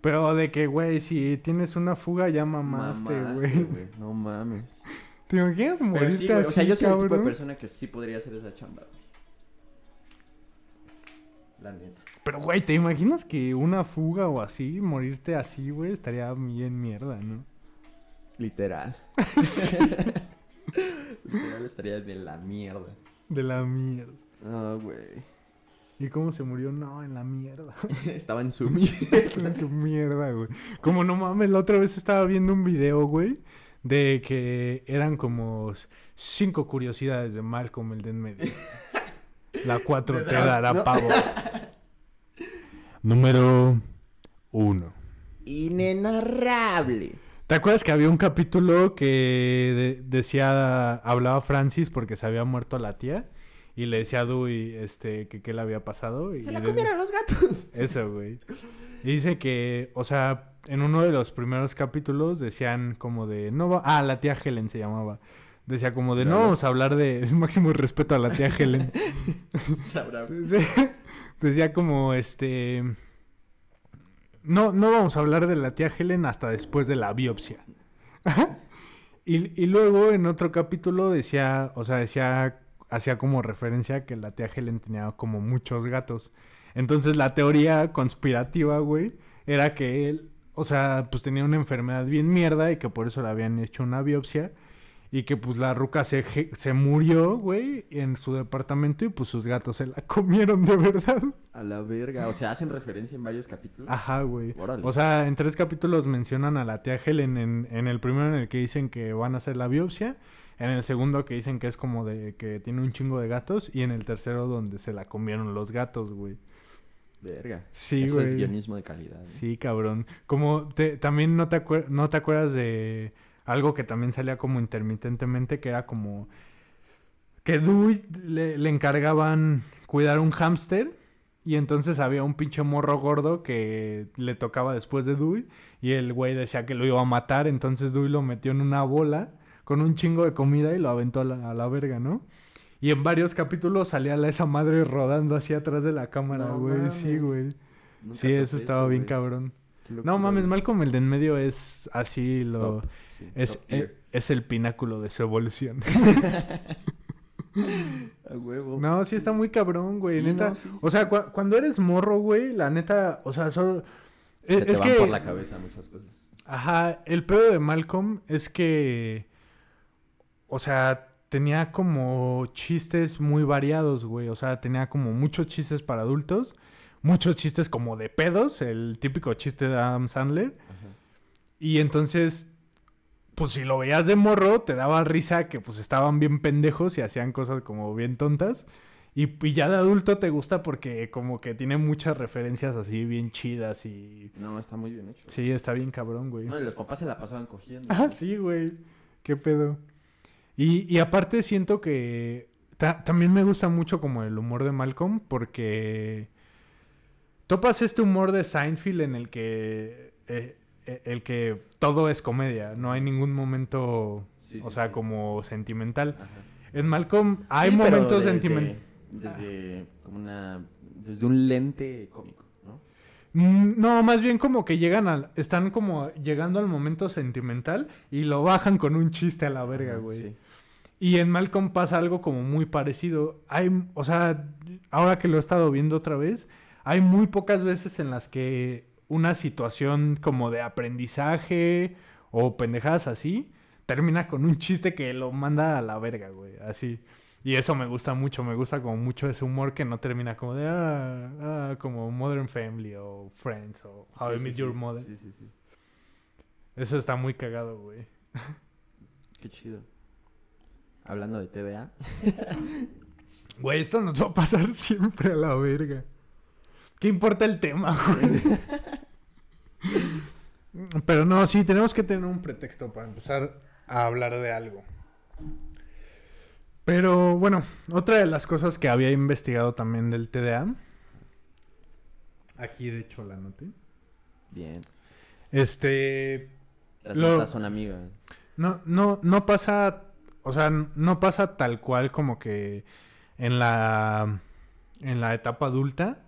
[SPEAKER 2] Pero de que, güey, si tienes una fuga ya mamaste, güey.
[SPEAKER 3] No mames.
[SPEAKER 2] ¿Te imaginas morirte
[SPEAKER 3] sí,
[SPEAKER 2] así,
[SPEAKER 3] o sea, yo soy el tipo de persona que sí podría hacer esa chamba, güey. La neta.
[SPEAKER 2] Pero, güey, ¿te imaginas que una fuga o así, morirte así, güey? Estaría bien mierda, ¿no?
[SPEAKER 3] Literal. Literal estaría de la mierda.
[SPEAKER 2] De la mierda.
[SPEAKER 3] No, güey.
[SPEAKER 2] ¿Y cómo se murió? No, en la mierda.
[SPEAKER 3] Estaba en su mierda.
[SPEAKER 2] en su mierda, güey. Como no mames, la otra vez estaba viendo un video, güey, de que eran como cinco curiosidades de Malcolm el de en medio. La cuatro te dará
[SPEAKER 3] ¿no?
[SPEAKER 2] pavo. Número uno.
[SPEAKER 3] Inenarrable.
[SPEAKER 2] ¿Te acuerdas que había un capítulo que de- decía, hablaba Francis porque se había muerto la tía? Y le decía a Dewey, este, que qué le había pasado. Y
[SPEAKER 3] Se la
[SPEAKER 2] de-
[SPEAKER 3] comieron los gatos.
[SPEAKER 2] Eso, güey. Y dice que, o sea, en uno de los primeros capítulos decían como de, no va, ah, la tía Helen se llamaba. Decía como de, no vamos a hablar de, es máximo respeto a la tía Helen.
[SPEAKER 3] Sabrá.
[SPEAKER 2] Decía- Decía como, este, no, no vamos a hablar de la tía Helen hasta después de la biopsia. y, y luego en otro capítulo decía, o sea, decía, hacía como referencia que la tía Helen tenía como muchos gatos. Entonces la teoría conspirativa, güey, era que él, o sea, pues tenía una enfermedad bien mierda y que por eso le habían hecho una biopsia. Y que pues la ruca se, se murió, güey, en su departamento y pues sus gatos se la comieron de verdad.
[SPEAKER 3] A la verga. O sea, hacen referencia en varios capítulos.
[SPEAKER 2] Ajá, güey. O sea, en tres capítulos mencionan a la tía Helen en, en el primero en el que dicen que van a hacer la biopsia, en el segundo que dicen que es como de que tiene un chingo de gatos y en el tercero donde se la comieron los gatos, güey.
[SPEAKER 3] Verga.
[SPEAKER 2] Sí,
[SPEAKER 3] Eso es guionismo de calidad. ¿eh?
[SPEAKER 2] Sí, cabrón. Como te, también no te, acuer- no te acuerdas de algo que también salía como intermitentemente, que era como que Dewey le, le encargaban cuidar un hámster y entonces había un pinche morro gordo que le tocaba después de Dewey y el güey decía que lo iba a matar, entonces Dewey lo metió en una bola con un chingo de comida y lo aventó a la, a la verga, ¿no? Y en varios capítulos salía la- esa madre rodando hacia atrás de la cámara,
[SPEAKER 3] No
[SPEAKER 2] güey. Sí, güey. Sí, eso estaba bien cabrón. No mames. Malcolm el de en medio es así lo...
[SPEAKER 3] Top, sí,
[SPEAKER 2] Es,
[SPEAKER 3] top
[SPEAKER 2] e- es el pináculo de su evolución.
[SPEAKER 3] A huevo.
[SPEAKER 2] no, sí está muy cabrón, güey,
[SPEAKER 3] Sí,
[SPEAKER 2] neta.
[SPEAKER 3] no, sí, sí.
[SPEAKER 2] O sea, cua- cuando eres morro, güey, la neta, o sea, solo...
[SPEAKER 3] Se
[SPEAKER 2] Es,
[SPEAKER 3] te
[SPEAKER 2] es
[SPEAKER 3] van
[SPEAKER 2] que...
[SPEAKER 3] por la cabeza muchas cosas.
[SPEAKER 2] Ajá, el pedo de Malcolm es que... O sea, tenía como chistes muy variados, güey. O sea, tenía como muchos chistes para adultos. Muchos chistes como de pedos, el típico chiste de Adam Sandler.
[SPEAKER 3] Ajá.
[SPEAKER 2] Y entonces, pues si lo veías de morro, te daba risa que pues estaban bien pendejos y hacían cosas como bien tontas. Y, y ya de adulto te gusta porque como que tiene muchas referencias así bien chidas y...
[SPEAKER 3] No, está muy bien hecho.
[SPEAKER 2] Sí, está bien cabrón, güey.
[SPEAKER 3] No, y los papás se la pasaban cogiendo.
[SPEAKER 2] Ah, sí, güey. Qué pedo. Y, y aparte siento que ta- también me gusta mucho como el humor de Malcolm porque topas este humor de Seinfeld en el que eh, eh, el que todo es comedia, no hay ningún momento,
[SPEAKER 3] Sí,
[SPEAKER 2] o
[SPEAKER 3] sí,
[SPEAKER 2] sea,
[SPEAKER 3] sí.
[SPEAKER 2] como sentimental.
[SPEAKER 3] Ajá.
[SPEAKER 2] En Malcolm hay momentos sentimentales.
[SPEAKER 3] Desde como una... Desde un lente cómico, ¿no?
[SPEAKER 2] Mm, No, más bien como que llegan al, están como llegando al momento sentimental y lo bajan con un chiste a la verga, güey.
[SPEAKER 3] sí.
[SPEAKER 2] Y en Malcolm pasa algo como muy parecido. Hay, o sea, ahora que lo he estado viendo otra vez, hay muy pocas veces en las que una situación como de aprendizaje o pendejadas así termina con un chiste que lo manda a la verga, güey, así. Y eso me gusta mucho, me gusta como mucho ese humor que no termina como de, ah, ah, como Modern Family o Friends o How
[SPEAKER 3] Sí,
[SPEAKER 2] I
[SPEAKER 3] sí,
[SPEAKER 2] Met
[SPEAKER 3] sí.
[SPEAKER 2] Your Mother.
[SPEAKER 3] Sí, sí, sí.
[SPEAKER 2] Eso está muy cagado, güey.
[SPEAKER 3] Qué chido. Hablando de TDA.
[SPEAKER 2] Güey, esto nos va a pasar siempre a la verga. ¿Qué importa el tema, güey? Pero no, sí, tenemos que tener un pretexto para empezar a hablar de algo. Pero bueno, otra de las cosas que había investigado también del TDA. Aquí de hecho la anoté.
[SPEAKER 3] Bien.
[SPEAKER 2] Este.
[SPEAKER 3] Las
[SPEAKER 2] Lo-
[SPEAKER 3] notas son amigas.
[SPEAKER 2] No, no, no pasa, o sea, no pasa tal cual como que en la, en la etapa adulta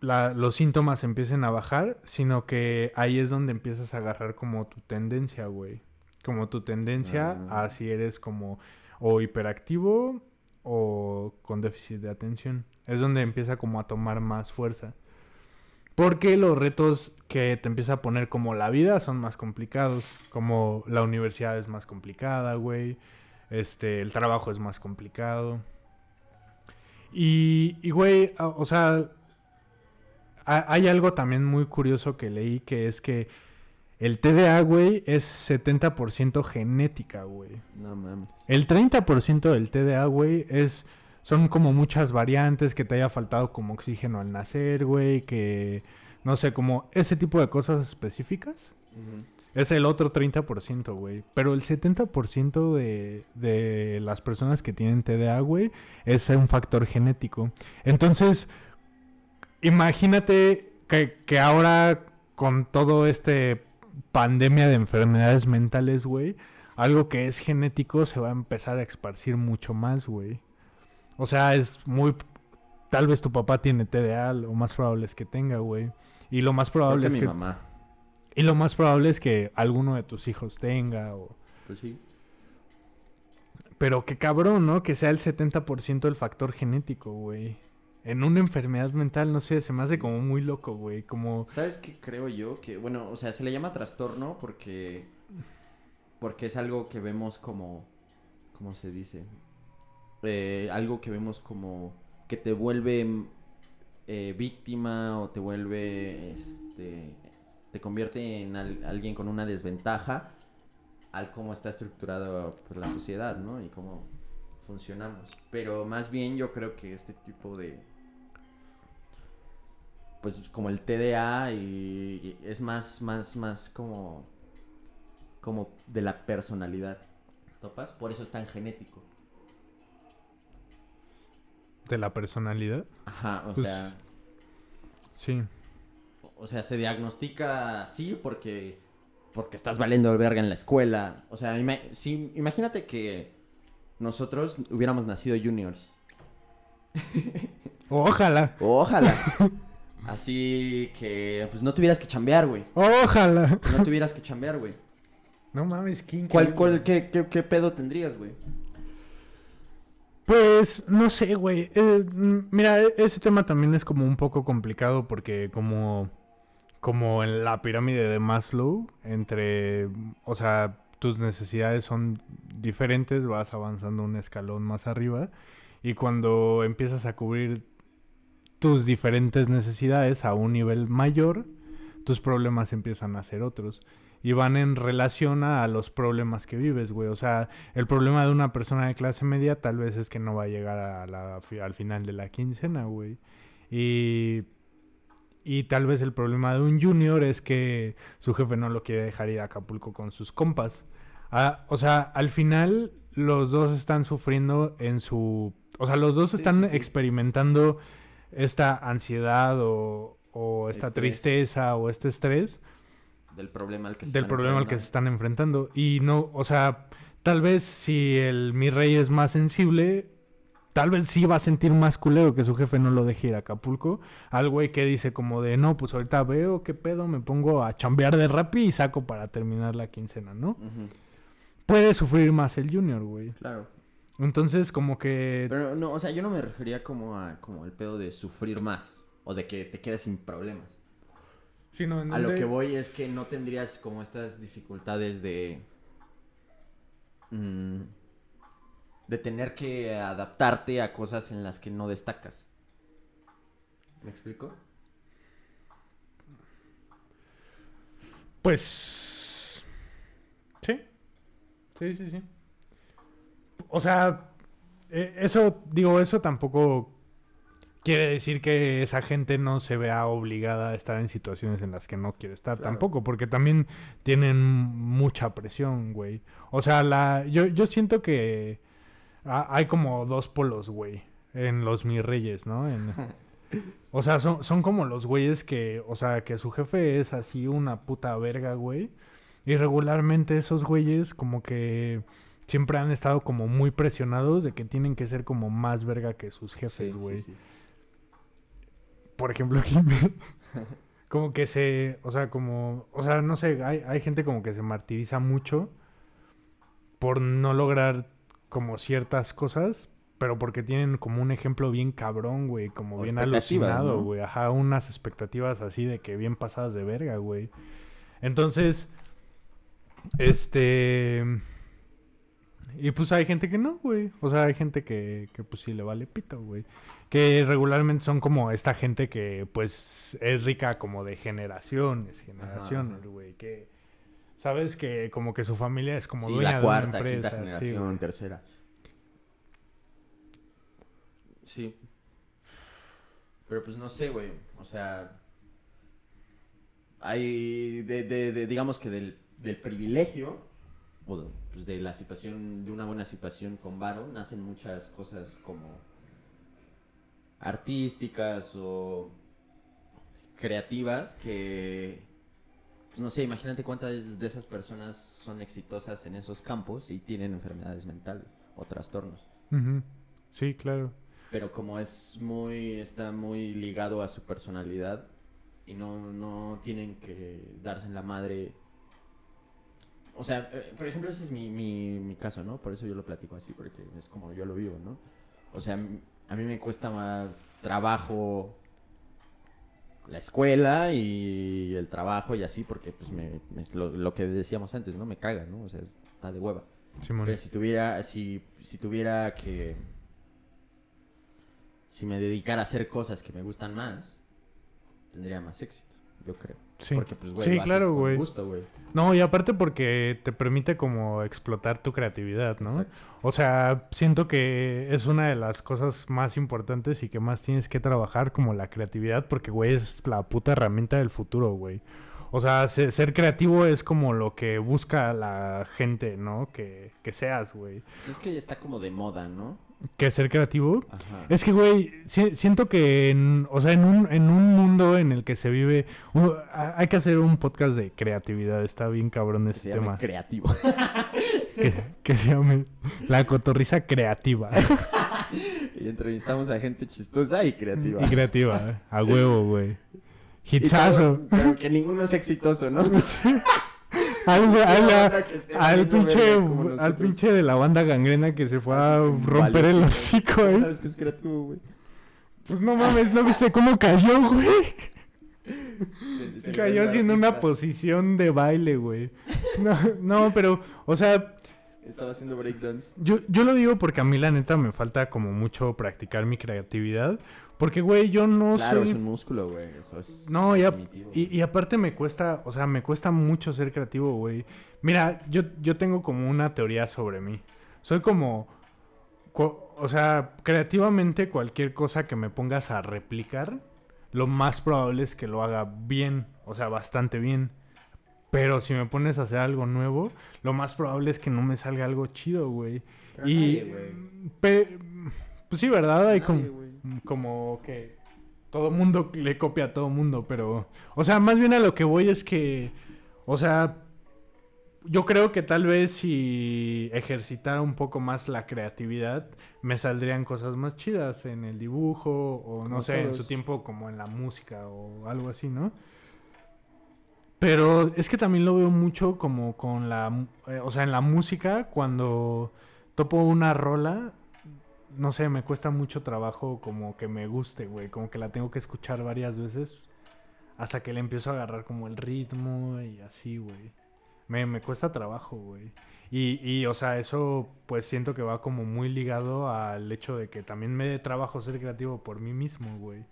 [SPEAKER 2] la- los síntomas empiecen a bajar, sino que ahí es donde empiezas a agarrar como tu tendencia, güey. como tu tendencia
[SPEAKER 3] Ah.
[SPEAKER 2] a si eres como o hiperactivo o con déficit de atención. Es donde empieza como a tomar más fuerza. Porque los retos que te empieza a poner como la vida son más complicados. Como la universidad es más complicada, güey. Este, el trabajo es más complicado. Y, y güey, o sea, ha- hay algo también muy curioso que leí que es que el TDA, güey, es 70% genética, güey.
[SPEAKER 3] No mames.
[SPEAKER 2] El 30% del TDA, güey, es... Son como muchas variantes, que te haya faltado como oxígeno al nacer, güey, que... No sé, como ese tipo de cosas específicas. Es el otro 30%, güey. Pero el 70% de, de las personas que tienen TDA, güey, es un factor genético. Entonces, imagínate que, que ahora con todo este pandemia de enfermedades mentales, güey, algo que es genético se va a empezar a esparcir mucho más, güey. O sea, es muy... Tal vez tu papá tiene TDA, lo más probable es que tenga, güey. Y lo más
[SPEAKER 3] Creo
[SPEAKER 2] probable
[SPEAKER 3] que
[SPEAKER 2] es
[SPEAKER 3] mi
[SPEAKER 2] que...
[SPEAKER 3] mamá.
[SPEAKER 2] Y lo más probable es que alguno de tus hijos tenga o...
[SPEAKER 3] Pues sí.
[SPEAKER 2] Pero qué cabrón, ¿no? Que sea el 70% el factor genético, güey. En una enfermedad mental, no sé, se me hace como muy loco, güey. Como...
[SPEAKER 3] ¿Sabes qué creo yo? Que, bueno, o sea, se le llama trastorno porque. Porque es algo que vemos como. ¿Cómo se dice? Eh, algo que vemos como. Que te vuelve mm, eh, víctima o te vuelve. Este. Te convierte en al- alguien con una desventaja al cómo está estructurada pues, la sociedad, ¿no? Y cómo funcionamos. Pero más bien yo creo que este tipo de, pues como el TDA y, y es más, más, más como, como de la personalidad. ¿Topas? Por eso es tan genético.
[SPEAKER 2] De la personalidad.
[SPEAKER 3] Ajá, o
[SPEAKER 2] Pues-
[SPEAKER 3] sea,
[SPEAKER 2] Sí.
[SPEAKER 3] o sea, se diagnostica así porque, porque estás valiendo verga en la escuela. O sea, ima- sí, imagínate que nosotros hubiéramos nacido juniors.
[SPEAKER 2] Ojalá.
[SPEAKER 3] Ojalá. Así que, pues no tuvieras que chambear, güey.
[SPEAKER 2] Ojalá.
[SPEAKER 3] No tuvieras que chambear, güey.
[SPEAKER 2] No mames, ¿quién?
[SPEAKER 3] ¿Cuál, cuál, qué, qué, qué pedo tendrías, güey?
[SPEAKER 2] Pues no sé, güey. Eh, mira, e- ese tema también es como un poco complicado porque como, como en la pirámide de Maslow, entre, o sea, tus necesidades son diferentes, vas avanzando un escalón más arriba y cuando empiezas a cubrir tus diferentes necesidades a un nivel mayor, tus problemas empiezan a ser otros. Y van en relación a los problemas que vives, güey. O sea, el problema de una persona de clase media tal vez es que no va a llegar a la, al final de la quincena, güey. Y, y tal vez el problema de un junior es que su jefe no lo quiere dejar ir a Acapulco con sus compas. Ah, o sea, al final los dos están sufriendo en su... O sea, los dos
[SPEAKER 3] Sí,
[SPEAKER 2] están
[SPEAKER 3] sí, sí.
[SPEAKER 2] experimentando esta ansiedad o, o esta
[SPEAKER 3] Estrés.
[SPEAKER 2] tristeza o este estrés
[SPEAKER 3] Del problema al que se
[SPEAKER 2] del
[SPEAKER 3] están
[SPEAKER 2] problema al que se
[SPEAKER 3] enfrentando.
[SPEAKER 2] están enfrentando. Y no, o sea, tal vez si el mi rey es más sensible, tal vez sí va a sentir más culero que su jefe no lo deje ir a Acapulco. Al güey que dice como de, no, pues ahorita veo qué pedo, me pongo a chambear de rapi y saco para terminar la quincena, ¿no? Puede sufrir más el junior, güey.
[SPEAKER 3] Claro.
[SPEAKER 2] Entonces, como que...
[SPEAKER 3] Pero no, o sea, yo no me refería como a como el pedo de sufrir más o de que te quedes sin problemas.
[SPEAKER 2] Sino en
[SPEAKER 3] A lo que voy es que no tendrías como estas dificultades de mm, de tener que adaptarte a cosas en las que no destacas. ¿Me explico?
[SPEAKER 2] Pues. Sí. Sí, sí, sí. O sea, eh, eso, digo, eso tampoco quiere decir que esa gente no se vea obligada a estar en situaciones en las que no quiere estar.
[SPEAKER 3] Claro.
[SPEAKER 2] Tampoco, porque también tienen mucha presión, güey. O sea, la, yo, yo siento que ha- hay como dos polos, güey, en los mis reyes, ¿no? En- o sea, son, son como los güeyes que, o sea, que su jefe es así una puta verga, güey. Y regularmente esos güeyes como que siempre han estado como muy presionados de que tienen que ser como más verga que sus jefes, güey.
[SPEAKER 3] sí.
[SPEAKER 2] Por ejemplo, como que se, o sea, como, o sea, no sé, hay, hay gente como que se martiriza mucho por no lograr como ciertas cosas, pero porque tienen como un ejemplo bien cabrón, güey, como
[SPEAKER 3] O
[SPEAKER 2] bien alucinado,
[SPEAKER 3] ¿no?
[SPEAKER 2] güey. Ajá, unas expectativas así de que bien pasadas de verga, güey. Entonces, este... Y pues hay gente que no, güey. O sea, hay gente que, que pues sí le vale pito, güey. Que regularmente son como esta gente que pues es rica como de generaciones, generaciones, güey. Que sabes que como que su familia es como
[SPEAKER 3] Sí,
[SPEAKER 2] dueña
[SPEAKER 3] la
[SPEAKER 2] de una
[SPEAKER 3] cuarta,
[SPEAKER 2] empresa.
[SPEAKER 3] quinta generación, tercera. Sí. Pero pues no sé, güey. O sea. Hay. De, de- de- digamos que del, del privilegio. O de, pues de la situación. De una buena situación con Varo. Nacen muchas cosas como. Artísticas o. Creativas que. pues, no sé, imagínate cuántas de esas personas son exitosas en esos campos y tienen enfermedades mentales o trastornos.
[SPEAKER 2] Sí, claro.
[SPEAKER 3] Pero como es muy, está muy ligado a su personalidad y no, no tienen que darse en la madre. O sea, eh, por ejemplo, ese es mi, mi, mi caso, ¿no? Por eso yo lo platico así, porque es como yo lo vivo, ¿no? O sea, a mí me cuesta más trabajo la escuela y el trabajo y así, porque pues me, me- lo, lo que decíamos antes, ¿no? Me caga, ¿no? O sea, está de hueva. Pero si tuviera, si, si tuviera que. Si me dedicara a hacer cosas que me gustan más, tendría más éxito, yo creo.
[SPEAKER 2] Sí.
[SPEAKER 3] Porque, pues, güey,
[SPEAKER 2] Sí,
[SPEAKER 3] lo haces
[SPEAKER 2] claro,
[SPEAKER 3] con
[SPEAKER 2] güey.
[SPEAKER 3] gusto, güey.
[SPEAKER 2] No, y aparte porque te permite como explotar tu creatividad, ¿no?
[SPEAKER 3] Exacto.
[SPEAKER 2] O sea, siento que es una de las cosas más importantes y que más tienes que trabajar como la creatividad porque, güey, es la puta herramienta del futuro, güey. O sea, se- ser creativo es como lo que busca la gente, ¿no? Que, que seas, güey.
[SPEAKER 3] Es que ya está como de moda, ¿no?
[SPEAKER 2] Que ser creativo
[SPEAKER 3] Ajá.
[SPEAKER 2] es que, güey, si- siento que, en, o sea, en un, en un mundo en el que se vive, a- hay que hacer un podcast de creatividad, está bien cabrón ese
[SPEAKER 3] se
[SPEAKER 2] tema.
[SPEAKER 3] creativo.
[SPEAKER 2] que, que se llame La Cotorriza Creativa.
[SPEAKER 3] y entrevistamos a gente chistosa y creativa.
[SPEAKER 2] y creativa, ¿eh? a huevo, güey. Hitsazo.
[SPEAKER 3] Pero que ninguno es exitoso, ¿no?
[SPEAKER 2] Al, al- al pinche, al de la banda gangrena que se fue a romper el hocico, ¿eh?
[SPEAKER 3] ¿Sabes qué es creativo, güey?
[SPEAKER 2] Pues no mames, ¿no viste cómo cayó, güey?
[SPEAKER 3] Se- se
[SPEAKER 2] Cayó haciendo una posición de baile, güey. No, no, pero, o sea,
[SPEAKER 3] Estaba haciendo breakdance.
[SPEAKER 2] Yo, yo lo digo porque a mí la neta me falta como mucho practicar mi creatividad. Porque, güey, yo no
[SPEAKER 3] Claro,
[SPEAKER 2] soy...
[SPEAKER 3] es un músculo, güey. Eso es
[SPEAKER 2] No, y, a- y, y aparte me cuesta, o sea, me cuesta mucho ser creativo, güey. Mira, yo, yo tengo como una teoría sobre mí. Soy como, o sea, creativamente cualquier cosa que me pongas a replicar, lo más probable es que lo haga bien, o sea, bastante bien. Pero si me pones a hacer algo nuevo, lo más probable es que no me salga algo chido, güey. Y,
[SPEAKER 3] nadie,
[SPEAKER 2] pues sí, ¿verdad? Hay como...
[SPEAKER 3] Nadie, güey.
[SPEAKER 2] Como que todo mundo le copia a todo mundo, pero, o sea, más bien a lo que voy es que, o sea, yo creo que tal vez si ejercitara un poco más la creatividad, me saldrían cosas más chidas en el dibujo o no
[SPEAKER 3] Como
[SPEAKER 2] sé, en su tiempo como en la música o algo así, ¿no? Pero es que también lo veo mucho como con la, eh, o sea, en la música, cuando topo una rola, no sé, me cuesta mucho trabajo como que me guste, güey, como que la tengo que escuchar varias veces hasta que le empiezo a agarrar como el ritmo y así, güey. Me, me cuesta trabajo, güey. Y, y, o sea, eso pues siento que va como muy ligado al hecho de que también me dé trabajo ser creativo por mí mismo, güey.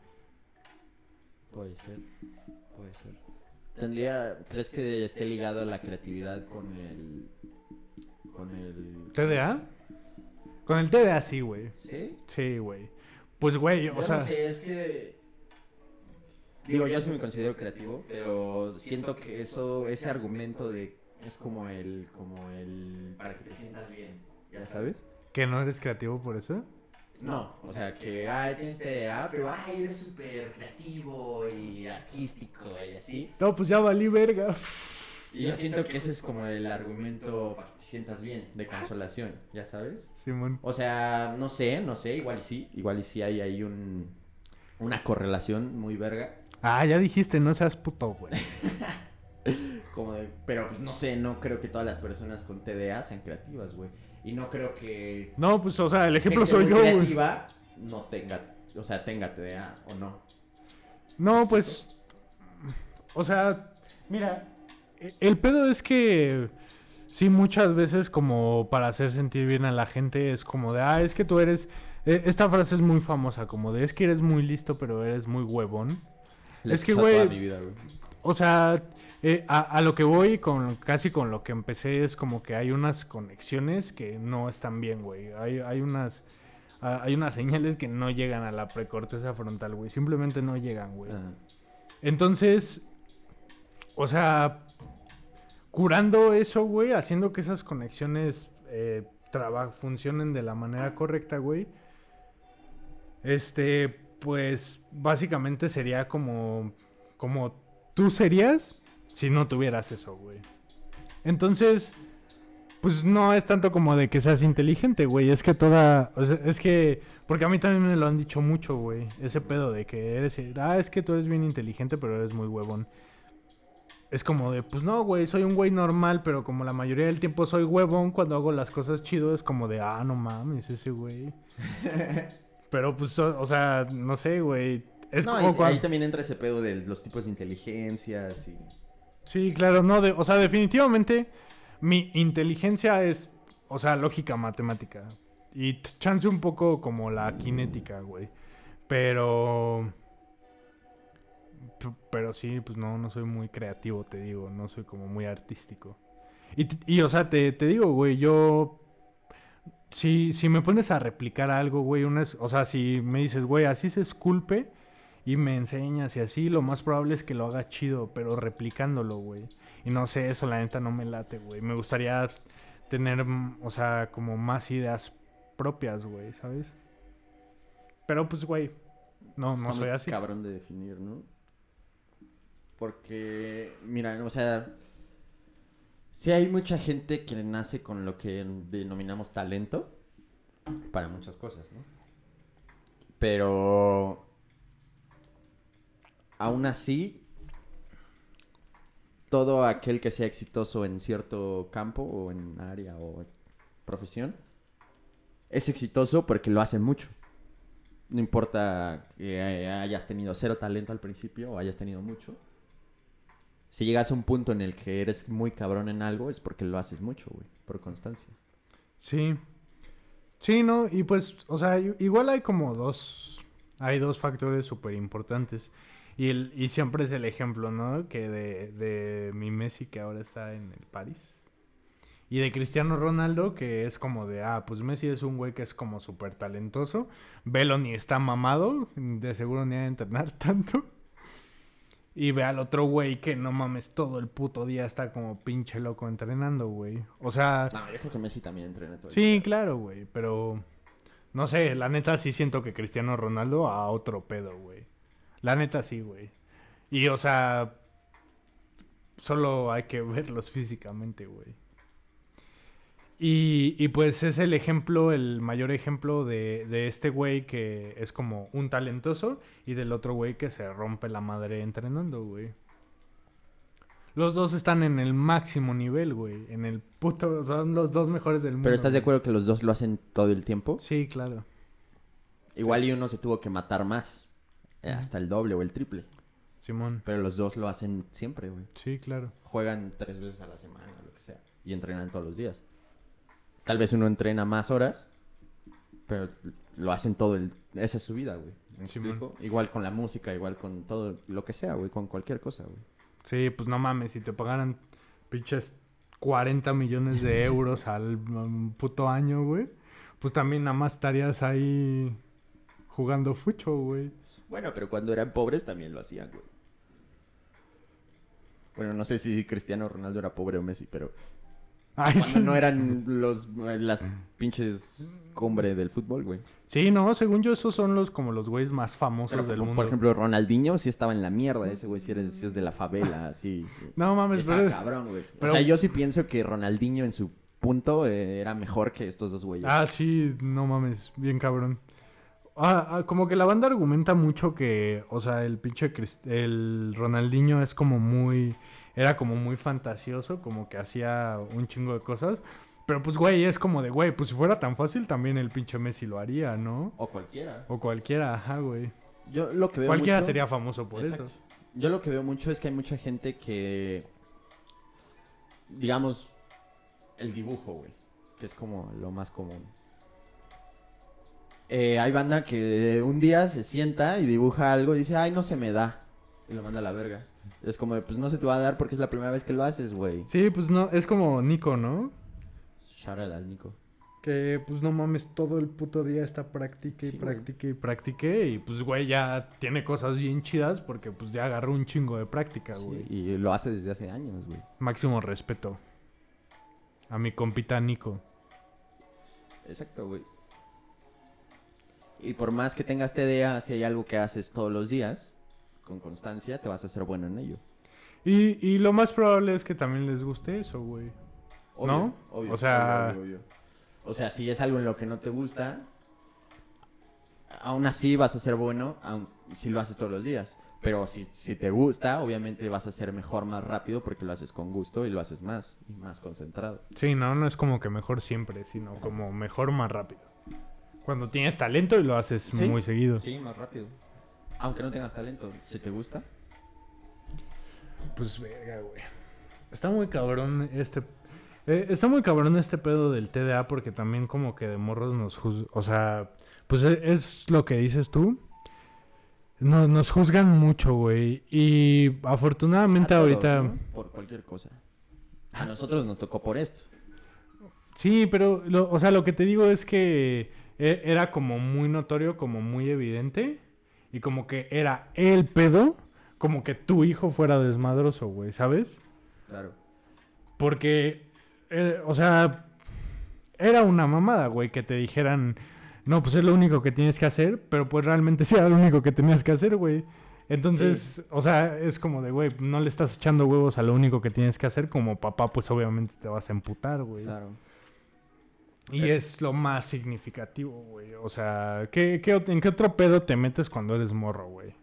[SPEAKER 3] Puede ser, puede ser. Tendría, ¿crees que esté ligado a la creatividad con el, con el,
[SPEAKER 2] ¿TDA? Con el TDA sí, güey.
[SPEAKER 3] sí?
[SPEAKER 2] Sí, güey. Pues, güey,
[SPEAKER 3] Yo
[SPEAKER 2] o sea...
[SPEAKER 3] no sé, es que, digo, yo sí me considero creativo, pero siento que eso, ese argumento de, es como el, como el, para que te sientas bien, ¿ya sabes?
[SPEAKER 2] ¿Que no eres creativo por eso?
[SPEAKER 3] No, o sea, que, ay, tienes TDA, pero, ay, eres súper creativo y artístico y así.
[SPEAKER 2] No, pues ya valí verga.
[SPEAKER 3] Y yo siento que ese es como el argumento para que te sientas bien, de consolación, ¿ya sabes?
[SPEAKER 2] Simón.
[SPEAKER 3] O sea, no sé, no sé, igual y sí, igual y sí hay ahí un, una correlación muy verga.
[SPEAKER 2] Ah, ya dijiste, no seas puto, güey.
[SPEAKER 3] Como de- pero pues no sé, no creo que todas las personas con TDA sean creativas, güey. Y no creo que
[SPEAKER 2] No, pues, o sea, el ejemplo soy yo, güey.
[SPEAKER 3] creativa no tenga, o sea, tenga TDA o no.
[SPEAKER 2] No, pues. O sea, mira, el pedo es que. Sí, muchas veces, como para hacer sentir bien a la gente, es como de, ah, es que tú eres. e- Esta frase es muy famosa, como de, es que eres muy listo, pero eres muy huevón.
[SPEAKER 3] La he
[SPEAKER 2] Es que, güey. O sea, eh, a, a lo que voy, con casi con lo que empecé, es como que hay unas conexiones que no están bien, güey. Hay, hay unas. a- Hay unas señales que no llegan a la precorteza frontal, güey. Simplemente no llegan, güey. Entonces, o sea, curando eso, güey, haciendo que esas conexiones eh, funcionen de la manera correcta, güey. Este, pues, básicamente sería como, como tú serías si no tuvieras eso, güey. Entonces, pues no es tanto como de que seas inteligente, güey. Es que toda. es que. Porque a mí también me lo han dicho mucho, güey. Ese pedo de que eres. Ah, es que tú eres bien inteligente, pero eres muy huevón. Es como de, pues no, güey, soy un güey normal, pero como la mayoría del tiempo soy huevón, cuando hago las cosas chido es como de, ah, no mames, ese güey. pero pues, o, o sea, no sé, güey. Es
[SPEAKER 3] no,
[SPEAKER 2] como cuan-
[SPEAKER 3] ahí también entra ese pedo de los tipos de inteligencias y...
[SPEAKER 2] Sí, claro, no, de, o sea, definitivamente mi inteligencia es, o sea, lógica matemática. Y chance un poco como la cinética, güey. Pero... Pero sí, pues no, no soy muy creativo, te digo. No soy como muy artístico. Y, y, o sea, te, te digo, güey, yo... Si, si me pones a replicar algo, güey, una es- o sea, si me dices, güey, así se esculpe y me enseñas y así, lo más probable es que lo haga chido, pero replicándolo, güey. Y no sé, eso la neta no me late, güey. Me gustaría tener, mm, o sea, como más ideas propias, güey, ¿sabes? Pero pues, güey, no, no
[SPEAKER 3] Está
[SPEAKER 2] soy
[SPEAKER 3] muy
[SPEAKER 2] así.
[SPEAKER 3] cabrón de definir, ¿no? Porque, mira, o sea, sí hay mucha gente que nace con lo que denominamos talento para muchas cosas, ¿no? Pero aún así, todo aquel que sea exitoso en cierto campo o en área o profesión es exitoso porque lo hace mucho. No importa que hayas tenido cero talento al principio o hayas tenido mucho. Si llegas a un punto en el que eres muy cabrón en algo, es porque lo haces mucho, güey, por constancia.
[SPEAKER 2] Sí. Sí, ¿no? Y pues, o sea, igual hay como dos, hay dos factores súper importantes. Y, el, y siempre es el ejemplo, ¿no? Que de, de mi Messi que ahora está en el París. Y de Cristiano Ronaldo, que es como de, ah, pues Messi es un güey que es como súper talentoso. Velo ni está mamado, de seguro ni ha de entrenar tanto. Y ve al otro güey que no mames, todo el puto día está como pinche loco entrenando, güey. O sea,
[SPEAKER 3] No, yo creo que Messi también entrena todo el
[SPEAKER 2] Sí,
[SPEAKER 3] día.
[SPEAKER 2] claro, güey, pero no sé, la neta sí siento que Cristiano Ronaldo a otro pedo, güey. La neta sí, güey. Y o sea, solo hay que verlos físicamente, güey. Y, y pues es el ejemplo, el mayor ejemplo de, de este güey que es como un talentoso y del otro güey que se rompe la madre entrenando, güey. Los dos están en el máximo nivel, güey. En el puto. Son los dos mejores del mundo.
[SPEAKER 3] Pero ¿estás de acuerdo que los dos lo hacen todo el tiempo?
[SPEAKER 2] Sí, claro.
[SPEAKER 3] Igual y uno se tuvo que matar más. eh, Hasta el doble o el triple.
[SPEAKER 2] Simón.
[SPEAKER 3] Pero los dos lo hacen siempre, güey.
[SPEAKER 2] Sí, claro.
[SPEAKER 3] Juegan tres veces a la semana, lo que sea. Y entrenan todos los días. Tal vez uno entrena más horas. Pero lo hacen todo el... Esa es su vida, güey. ¿Me
[SPEAKER 2] Simón.
[SPEAKER 3] explico? Igual con la música, igual con todo lo que sea, güey. Con cualquier cosa, güey.
[SPEAKER 2] Sí, pues no mames, si te pagaran pinches 40 millones de euros al puto año, güey. Pues también nada más estarías ahí jugando fucho, güey.
[SPEAKER 3] Bueno, pero cuando eran pobres también lo hacían, güey. Bueno, no sé si Cristiano Ronaldo era pobre o Messi, pero
[SPEAKER 2] Ay,
[SPEAKER 3] cuando
[SPEAKER 2] sí.
[SPEAKER 3] no eran los las pinches cumbre del fútbol, güey.
[SPEAKER 2] Sí, no, según yo esos son los como los güeyes más famosos
[SPEAKER 3] Pero,
[SPEAKER 2] del
[SPEAKER 3] por,
[SPEAKER 2] mundo.
[SPEAKER 3] por ejemplo, Ronaldinho sí estaba en la mierda, ese güey sí, era- sí es de la favela, así.
[SPEAKER 2] no mames,
[SPEAKER 3] Estaba
[SPEAKER 2] pero...
[SPEAKER 3] cabrón, güey.
[SPEAKER 2] pero-
[SPEAKER 3] O sea, yo sí pienso que Ronaldinho en su punto eh, era mejor que estos dos güeyes.
[SPEAKER 2] Ah, sí, no mames, bien cabrón. Ah, ah, como que la banda argumenta mucho que, o sea, el pinche Crist- el Ronaldinho es como muy era como muy fantasioso, como que hacía un chingo de cosas. Pero pues, güey, es como de, güey, pues si fuera tan fácil, también el pinche Messi lo haría, ¿no?
[SPEAKER 3] O cualquiera.
[SPEAKER 2] O cualquiera, ajá, güey.
[SPEAKER 3] Yo lo que veo
[SPEAKER 2] Cualquiera
[SPEAKER 3] mucho-
[SPEAKER 2] sería famoso por
[SPEAKER 3] Exacto.
[SPEAKER 2] eso.
[SPEAKER 3] Yo lo que veo mucho es que hay mucha gente que, digamos, el dibujo, güey, que es como lo más común. Eh, hay banda que un día se sienta y dibuja algo y dice, ay, no se me da. Y lo manda a la verga. Es como, pues no se te va a dar porque es la primera vez que lo haces, güey.
[SPEAKER 2] Sí, pues no, es como Nico, ¿no?
[SPEAKER 3] Shout out al Nico.
[SPEAKER 2] Que pues no mames, todo el puto día está practique y
[SPEAKER 3] Sí, güey.
[SPEAKER 2] practique y practique. Y pues, güey, ya tiene cosas bien chidas porque pues ya agarró un chingo de práctica,
[SPEAKER 3] Sí,
[SPEAKER 2] güey.
[SPEAKER 3] y lo hace desde hace años, güey.
[SPEAKER 2] Máximo respeto. A mi compita Nico.
[SPEAKER 3] Exacto, güey. Y por más que tengas TDA, si hay algo que haces todos los días, con constancia, te vas a hacer bueno en ello.
[SPEAKER 2] Y, y lo más probable es que también les guste eso, güey. ¿No?
[SPEAKER 3] Obvio,
[SPEAKER 2] O sea-
[SPEAKER 3] obvio, obvio, obvio. O sea, si es algo en lo que no te gusta, aún así vas a ser bueno aun si lo haces todos los días. Pero si, si te gusta, obviamente vas a ser mejor más rápido porque lo haces con gusto y lo haces más y más concentrado.
[SPEAKER 2] Sí, no, no es como que mejor siempre, sino como mejor más rápido. Cuando tienes talento y lo haces
[SPEAKER 3] Sí.
[SPEAKER 2] muy seguido.
[SPEAKER 3] Sí, más rápido. Aunque no tengas talento, si te gusta,
[SPEAKER 2] Pues verga, güey. Está muy cabrón este. eh, está muy cabrón este pedo del TDA porque también como que de morros nos juzgan. O sea, pues e- es lo que dices tú. No- nos juzgan mucho, güey. Y afortunadamente
[SPEAKER 3] todos,
[SPEAKER 2] ahorita.
[SPEAKER 3] ¿no? Por cualquier cosa. A nosotros nos tocó por esto.
[SPEAKER 2] Sí, pero, lo- o sea, lo que te digo es que e- era como muy notorio, como muy evidente. Y como que era el pedo, como que tu hijo fuera desmadroso, güey, ¿sabes?
[SPEAKER 3] Claro.
[SPEAKER 2] Porque, eh, o sea, era una mamada, güey, que te dijeran, no, pues es lo único que tienes que hacer, pero pues realmente sí era lo único que tenías que hacer, güey. Entonces, o sea, es como de, güey, no le estás echando huevos a lo único que tienes que hacer, como papá, pues obviamente te vas a emputar, güey.
[SPEAKER 3] Claro.
[SPEAKER 2] Y es lo más significativo, güey. O sea, ¿qué, qué, ¿en qué otro pedo te metes cuando eres morro, güey?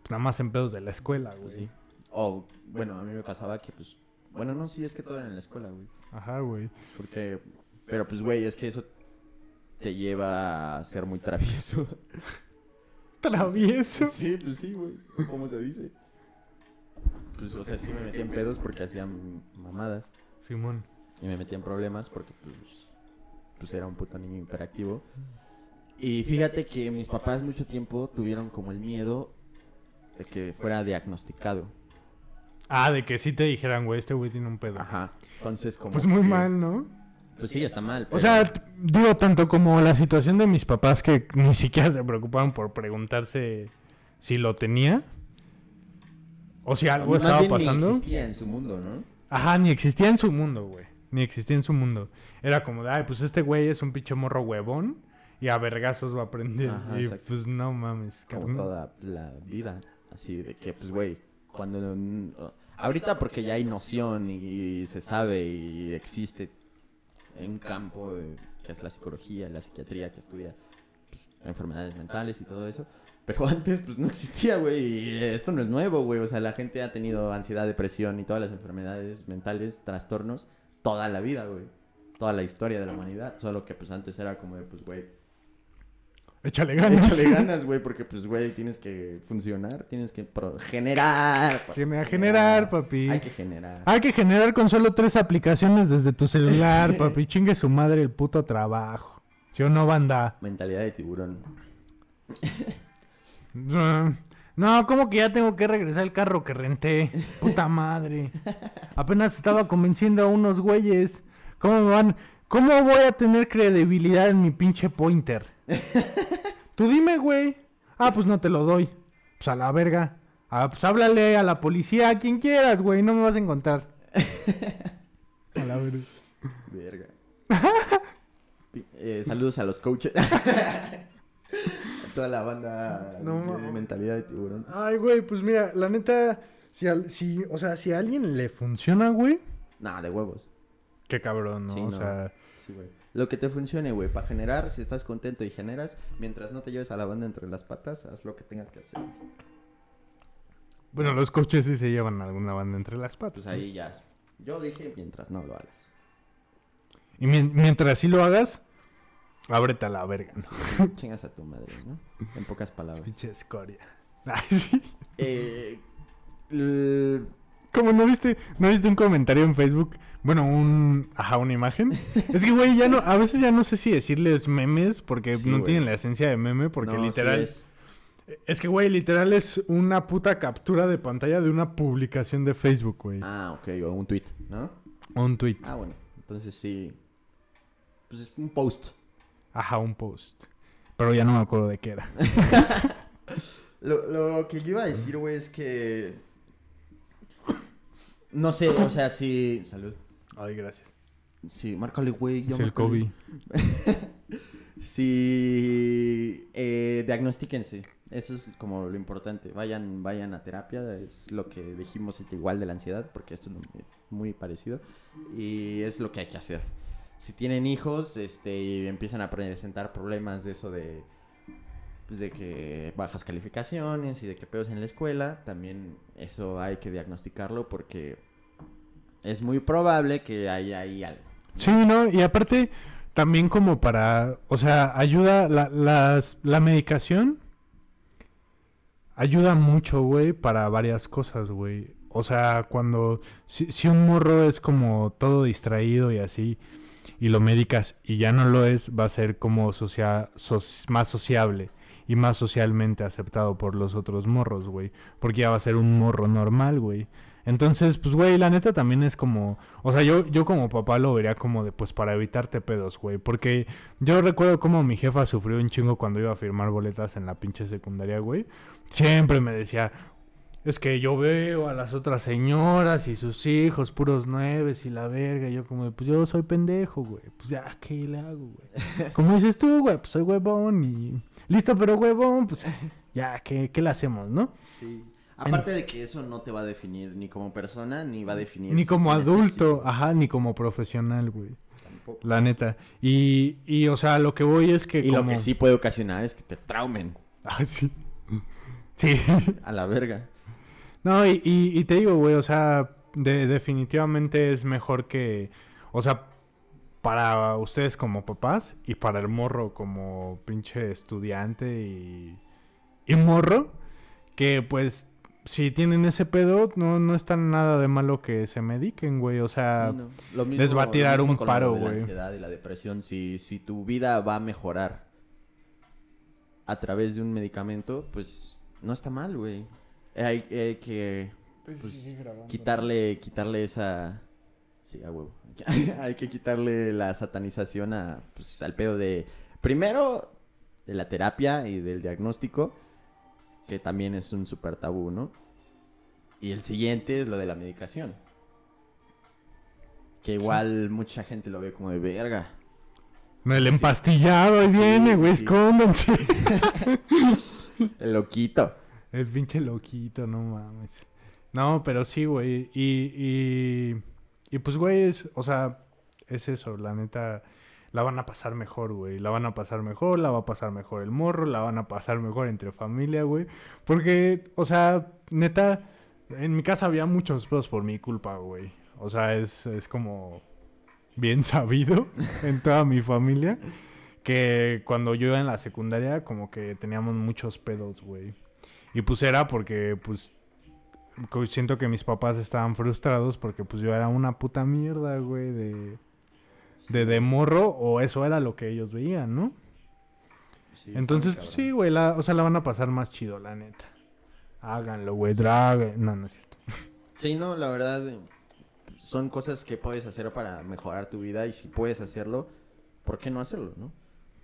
[SPEAKER 2] Pues nada más en pedos de la escuela, güey.
[SPEAKER 3] Pues sí. O, bueno, a mí me pasaba que, pues. Bueno, no, sí, es que todo era en la escuela, güey.
[SPEAKER 2] Ajá, güey.
[SPEAKER 3] Porque. Pero, pues, güey, es que eso te lleva a ser muy travieso.
[SPEAKER 2] Travieso.
[SPEAKER 3] Sí, pues sí, güey. ¿Cómo se dice? Pues, o sea, sí me metía en pedos porque hacían mamadas.
[SPEAKER 2] Simón.
[SPEAKER 3] Y me metía en problemas porque, pues, pues era un puto niño hiperactivo. Y fíjate que mis papás mucho tiempo tuvieron como el miedo de que fuera diagnosticado.
[SPEAKER 2] Ah, de que sí te dijeran, güey, este güey tiene un pedo.
[SPEAKER 3] Ajá. Entonces, como.
[SPEAKER 2] Pues muy
[SPEAKER 3] que-
[SPEAKER 2] mal, ¿no?
[SPEAKER 3] Pues sí, está mal.
[SPEAKER 2] O sea, digo tanto como la situación de mis papás que ni siquiera se preocupaban por preguntarse si lo tenía. O si algo
[SPEAKER 3] Más
[SPEAKER 2] estaba
[SPEAKER 3] bien ni
[SPEAKER 2] pasando.
[SPEAKER 3] existía en su mundo, ¿no?
[SPEAKER 2] Ajá, ni existía en su mundo, güey. Ni existía en su mundo. Era como de, ay, pues este güey es un pinche morro huevón y a vergazos va a aprender.
[SPEAKER 3] Ajá,
[SPEAKER 2] y
[SPEAKER 3] exacto.
[SPEAKER 2] pues no mames,
[SPEAKER 3] Como toda la vida. Así de que, pues, güey, cuando... mm, Ahorita porque ya hay noción y, se sabe y existe un campo que es la psicología, la psiquiatría, que estudia pues, enfermedades mentales y todo eso. Pero antes, pues, no existía, güey. Y esto no es nuevo, güey. O sea, la gente ha tenido ansiedad, depresión y todas las enfermedades mentales, trastornos, toda la vida, güey. Toda la historia de la humanidad. Solo que, pues, antes era como de, pues, güey,
[SPEAKER 2] Échale ganas.
[SPEAKER 3] Échale ganas, güey, porque pues, güey, tienes que funcionar, tienes que pro- generar. pa-
[SPEAKER 2] Gene- generar, papi.
[SPEAKER 3] Hay que generar.
[SPEAKER 2] Hay que generar con solo tres aplicaciones desde tu celular, papi. Chingue su madre el puto trabajo. Yo no, banda.
[SPEAKER 3] Mentalidad de tiburón.
[SPEAKER 2] No, como que ya tengo que regresar el carro que renté. Puta madre. Apenas estaba convenciendo a unos güeyes. ¿Cómo van? ¿Cómo voy a tener credibilidad en mi pinche pointer? Tú dime, güey. Ah, pues no te lo doy. Pues a la verga. Ah, pues háblale a la policía, a quien quieras, güey. No me vas a encontrar. A la verga.
[SPEAKER 3] Verga. Eh, saludos a los coaches. toda la banda
[SPEAKER 2] No
[SPEAKER 3] de mentalidad de tiburón.
[SPEAKER 2] Ay, güey, pues mira, la neta, si, al- si, o sea, si a alguien le funciona, güey,
[SPEAKER 3] Nah, de huevos.
[SPEAKER 2] qué cabrón, ¿no?
[SPEAKER 3] Sí,
[SPEAKER 2] o sea,
[SPEAKER 3] Sí, güey. Lo que te funcione, güey, para generar, si estás contento y generas, mientras no te lleves a la banda entre las patas, haz lo que tengas que hacer.
[SPEAKER 2] Bueno, los coches sí se llevan alguna banda entre las patas.
[SPEAKER 3] Pues ahí ya. Yo dije mientras no lo hagas.
[SPEAKER 2] Y mien- mientras sí lo hagas, ábrete a la verga. ¿no?
[SPEAKER 3] Chingas a tu madre, ¿no? En pocas palabras.
[SPEAKER 2] Pinche escoria.
[SPEAKER 3] Eh, l-
[SPEAKER 2] Como no viste, no viste un comentario en Facebook, bueno, un, ajá, una imagen. es que güey, ya no, a veces ya no sé si decirles memes porque
[SPEAKER 3] Sí,
[SPEAKER 2] no
[SPEAKER 3] güey.
[SPEAKER 2] tienen la esencia de meme porque
[SPEAKER 3] no, sí
[SPEAKER 2] literal
[SPEAKER 3] es-
[SPEAKER 2] es que güey, literal es una puta captura de pantalla de una publicación de Facebook, güey.
[SPEAKER 3] Ah, ok, o un tweet, ¿no?
[SPEAKER 2] O un tweet,
[SPEAKER 3] Ah, bueno. Entonces sí. Pues es un post.
[SPEAKER 2] Ajá, un post. Pero ya no me acuerdo de qué era.
[SPEAKER 3] Lo, lo que yo iba a decir, güey, es que. No sé, o sea, si. Salud.
[SPEAKER 2] Ay, gracias.
[SPEAKER 3] Sí, márcale, güey.
[SPEAKER 2] Es el. COVID.
[SPEAKER 3] Sí, eh, diagnostíquense. Eso es como lo importante. Vayan, vayan a terapia. Es lo que dijimos igual de la ansiedad, porque esto es muy parecido. Y es lo que hay que hacer. Si tienen hijos, este, y empiezan a presentar problemas de eso de, pues de que bajas calificaciones y de que pedos en la escuela, también eso hay que diagnosticarlo porque es muy probable que haya ahí algo.
[SPEAKER 2] Sí, ¿no? Y aparte, también como para, o sea, ayuda, la, las, la medicación ayuda mucho, güey, para varias cosas, güey. O sea, cuando, si, si un morro es como todo distraído y así, y lo medicas y ya no lo es, va a ser como socia- soc- más sociable y más socialmente aceptado por los otros morros, güey. Porque ya va a ser un morro normal, güey. Entonces, pues, güey, la neta también es como... O sea, yo, yo como papá lo vería como de, pues, para evitarte pedos, güey. Porque yo recuerdo como mi jefa sufrió un chingo cuando iba a firmar boletas en la pinche secundaria, güey. Siempre me decía, es que yo veo a las otras señoras y sus hijos, puros nueves y la verga. Y yo como, pues yo soy pendejo, güey. Pues ya, ¿qué le hago, güey? Como dices tú, güey, pues soy huevón y... Listo, pero huevón, pues ya, ¿qué, qué le hacemos, no?
[SPEAKER 3] Sí. Aparte de que eso no te va a definir ni como persona, ni va a definir...
[SPEAKER 2] Ni
[SPEAKER 3] si
[SPEAKER 2] como adulto, ajá, ni como profesional, güey.
[SPEAKER 3] Tampoco.
[SPEAKER 2] La neta. Y, y, o sea, lo que voy es que
[SPEAKER 3] Y
[SPEAKER 2] como...
[SPEAKER 3] lo que sí puede ocasionar es que te traumen
[SPEAKER 2] Ah, sí. Sí.
[SPEAKER 3] a la verga.
[SPEAKER 2] No, y, y, y te digo, güey, o sea, de- definitivamente es mejor que, o sea, para ustedes como papás y para el morro como pinche estudiante y, y morro, que pues si tienen ese pedo, no, no está nada de malo que se mediquen, güey, o sea,
[SPEAKER 3] Sí, no. Lo
[SPEAKER 2] les va a tirar un paro,
[SPEAKER 3] de La
[SPEAKER 2] güey.
[SPEAKER 3] ansiedad y la depresión, si, si tu vida va a mejorar a través de un medicamento, pues no está mal, güey. Hay, hay que pues, quitarle, quitarle esa... Sí, a huevo. hay que quitarle la satanización a, pues, al pedo de... Primero, de la terapia y del diagnóstico, que también es un súper tabú, ¿no? Y el siguiente es lo de la medicación. Que igual mucha gente lo ve como de verga.
[SPEAKER 2] el empastillado ahí
[SPEAKER 3] Sí,
[SPEAKER 2] viene, güey,
[SPEAKER 3] sí.
[SPEAKER 2] escóndanse.
[SPEAKER 3] El loquito.
[SPEAKER 2] El pinche loquito, no mames. No, pero sí, güey. Y, y, y pues, güey, es, o sea, es eso, la neta. La van a pasar mejor, güey. La van a pasar mejor, la va a pasar mejor el morro, la van a pasar mejor entre familia, güey. Porque, o sea, neta, en mi casa había muchos pedos por mi culpa, güey. O sea, es, es como bien sabido en toda mi familia que cuando yo iba en la secundaria como que teníamos muchos pedos, güey. Y pues era porque pues siento que mis papás estaban frustrados porque pues yo era una puta mierda, güey, de de, de morro o eso era lo que ellos veían, ¿no?
[SPEAKER 3] Sí,
[SPEAKER 2] Entonces, pues, sí, güey, la, o sea, la van a pasar más chido, la neta. Háganlo, güey, drag. No, no es cierto.
[SPEAKER 3] Sí, no, la verdad, eh, son cosas que puedes hacer para mejorar tu vida y si puedes hacerlo, ¿por qué no hacerlo, no?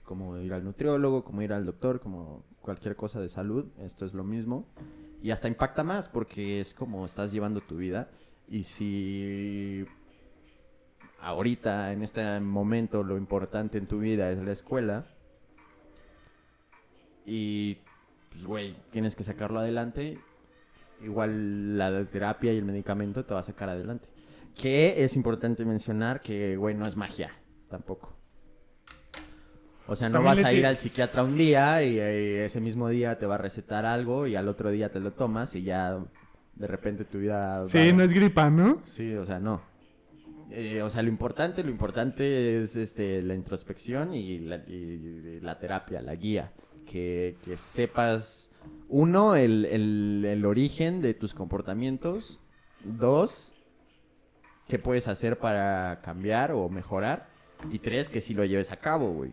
[SPEAKER 3] Como ir al nutriólogo, como ir al doctor, como cualquier cosa de salud, esto es lo mismo. Y hasta impacta más porque es como estás llevando tu vida. Y si ahorita, en este momento, lo importante en tu vida es la escuela y, pues, güey, tienes que sacarlo adelante, igual la terapia y el medicamento te va a sacar adelante. Que es importante mencionar que, güey, no es magia, tampoco. O sea, no
[SPEAKER 2] También
[SPEAKER 3] vas a ir al psiquiatra un día y, ese mismo día te va a recetar algo y al otro día te lo tomas y ya de repente tu vida...
[SPEAKER 2] Sí,
[SPEAKER 3] va-
[SPEAKER 2] no es gripa, ¿no?
[SPEAKER 3] Sí, o sea, no. Eh, o sea, lo importante, lo importante es este, la introspección y la, y la terapia, la guía. Que, que sepas, uno, el, el- el origen de tus comportamientos. Dos, qué puedes hacer para cambiar o mejorar. Y tres, que si lo lleves a cabo, güey.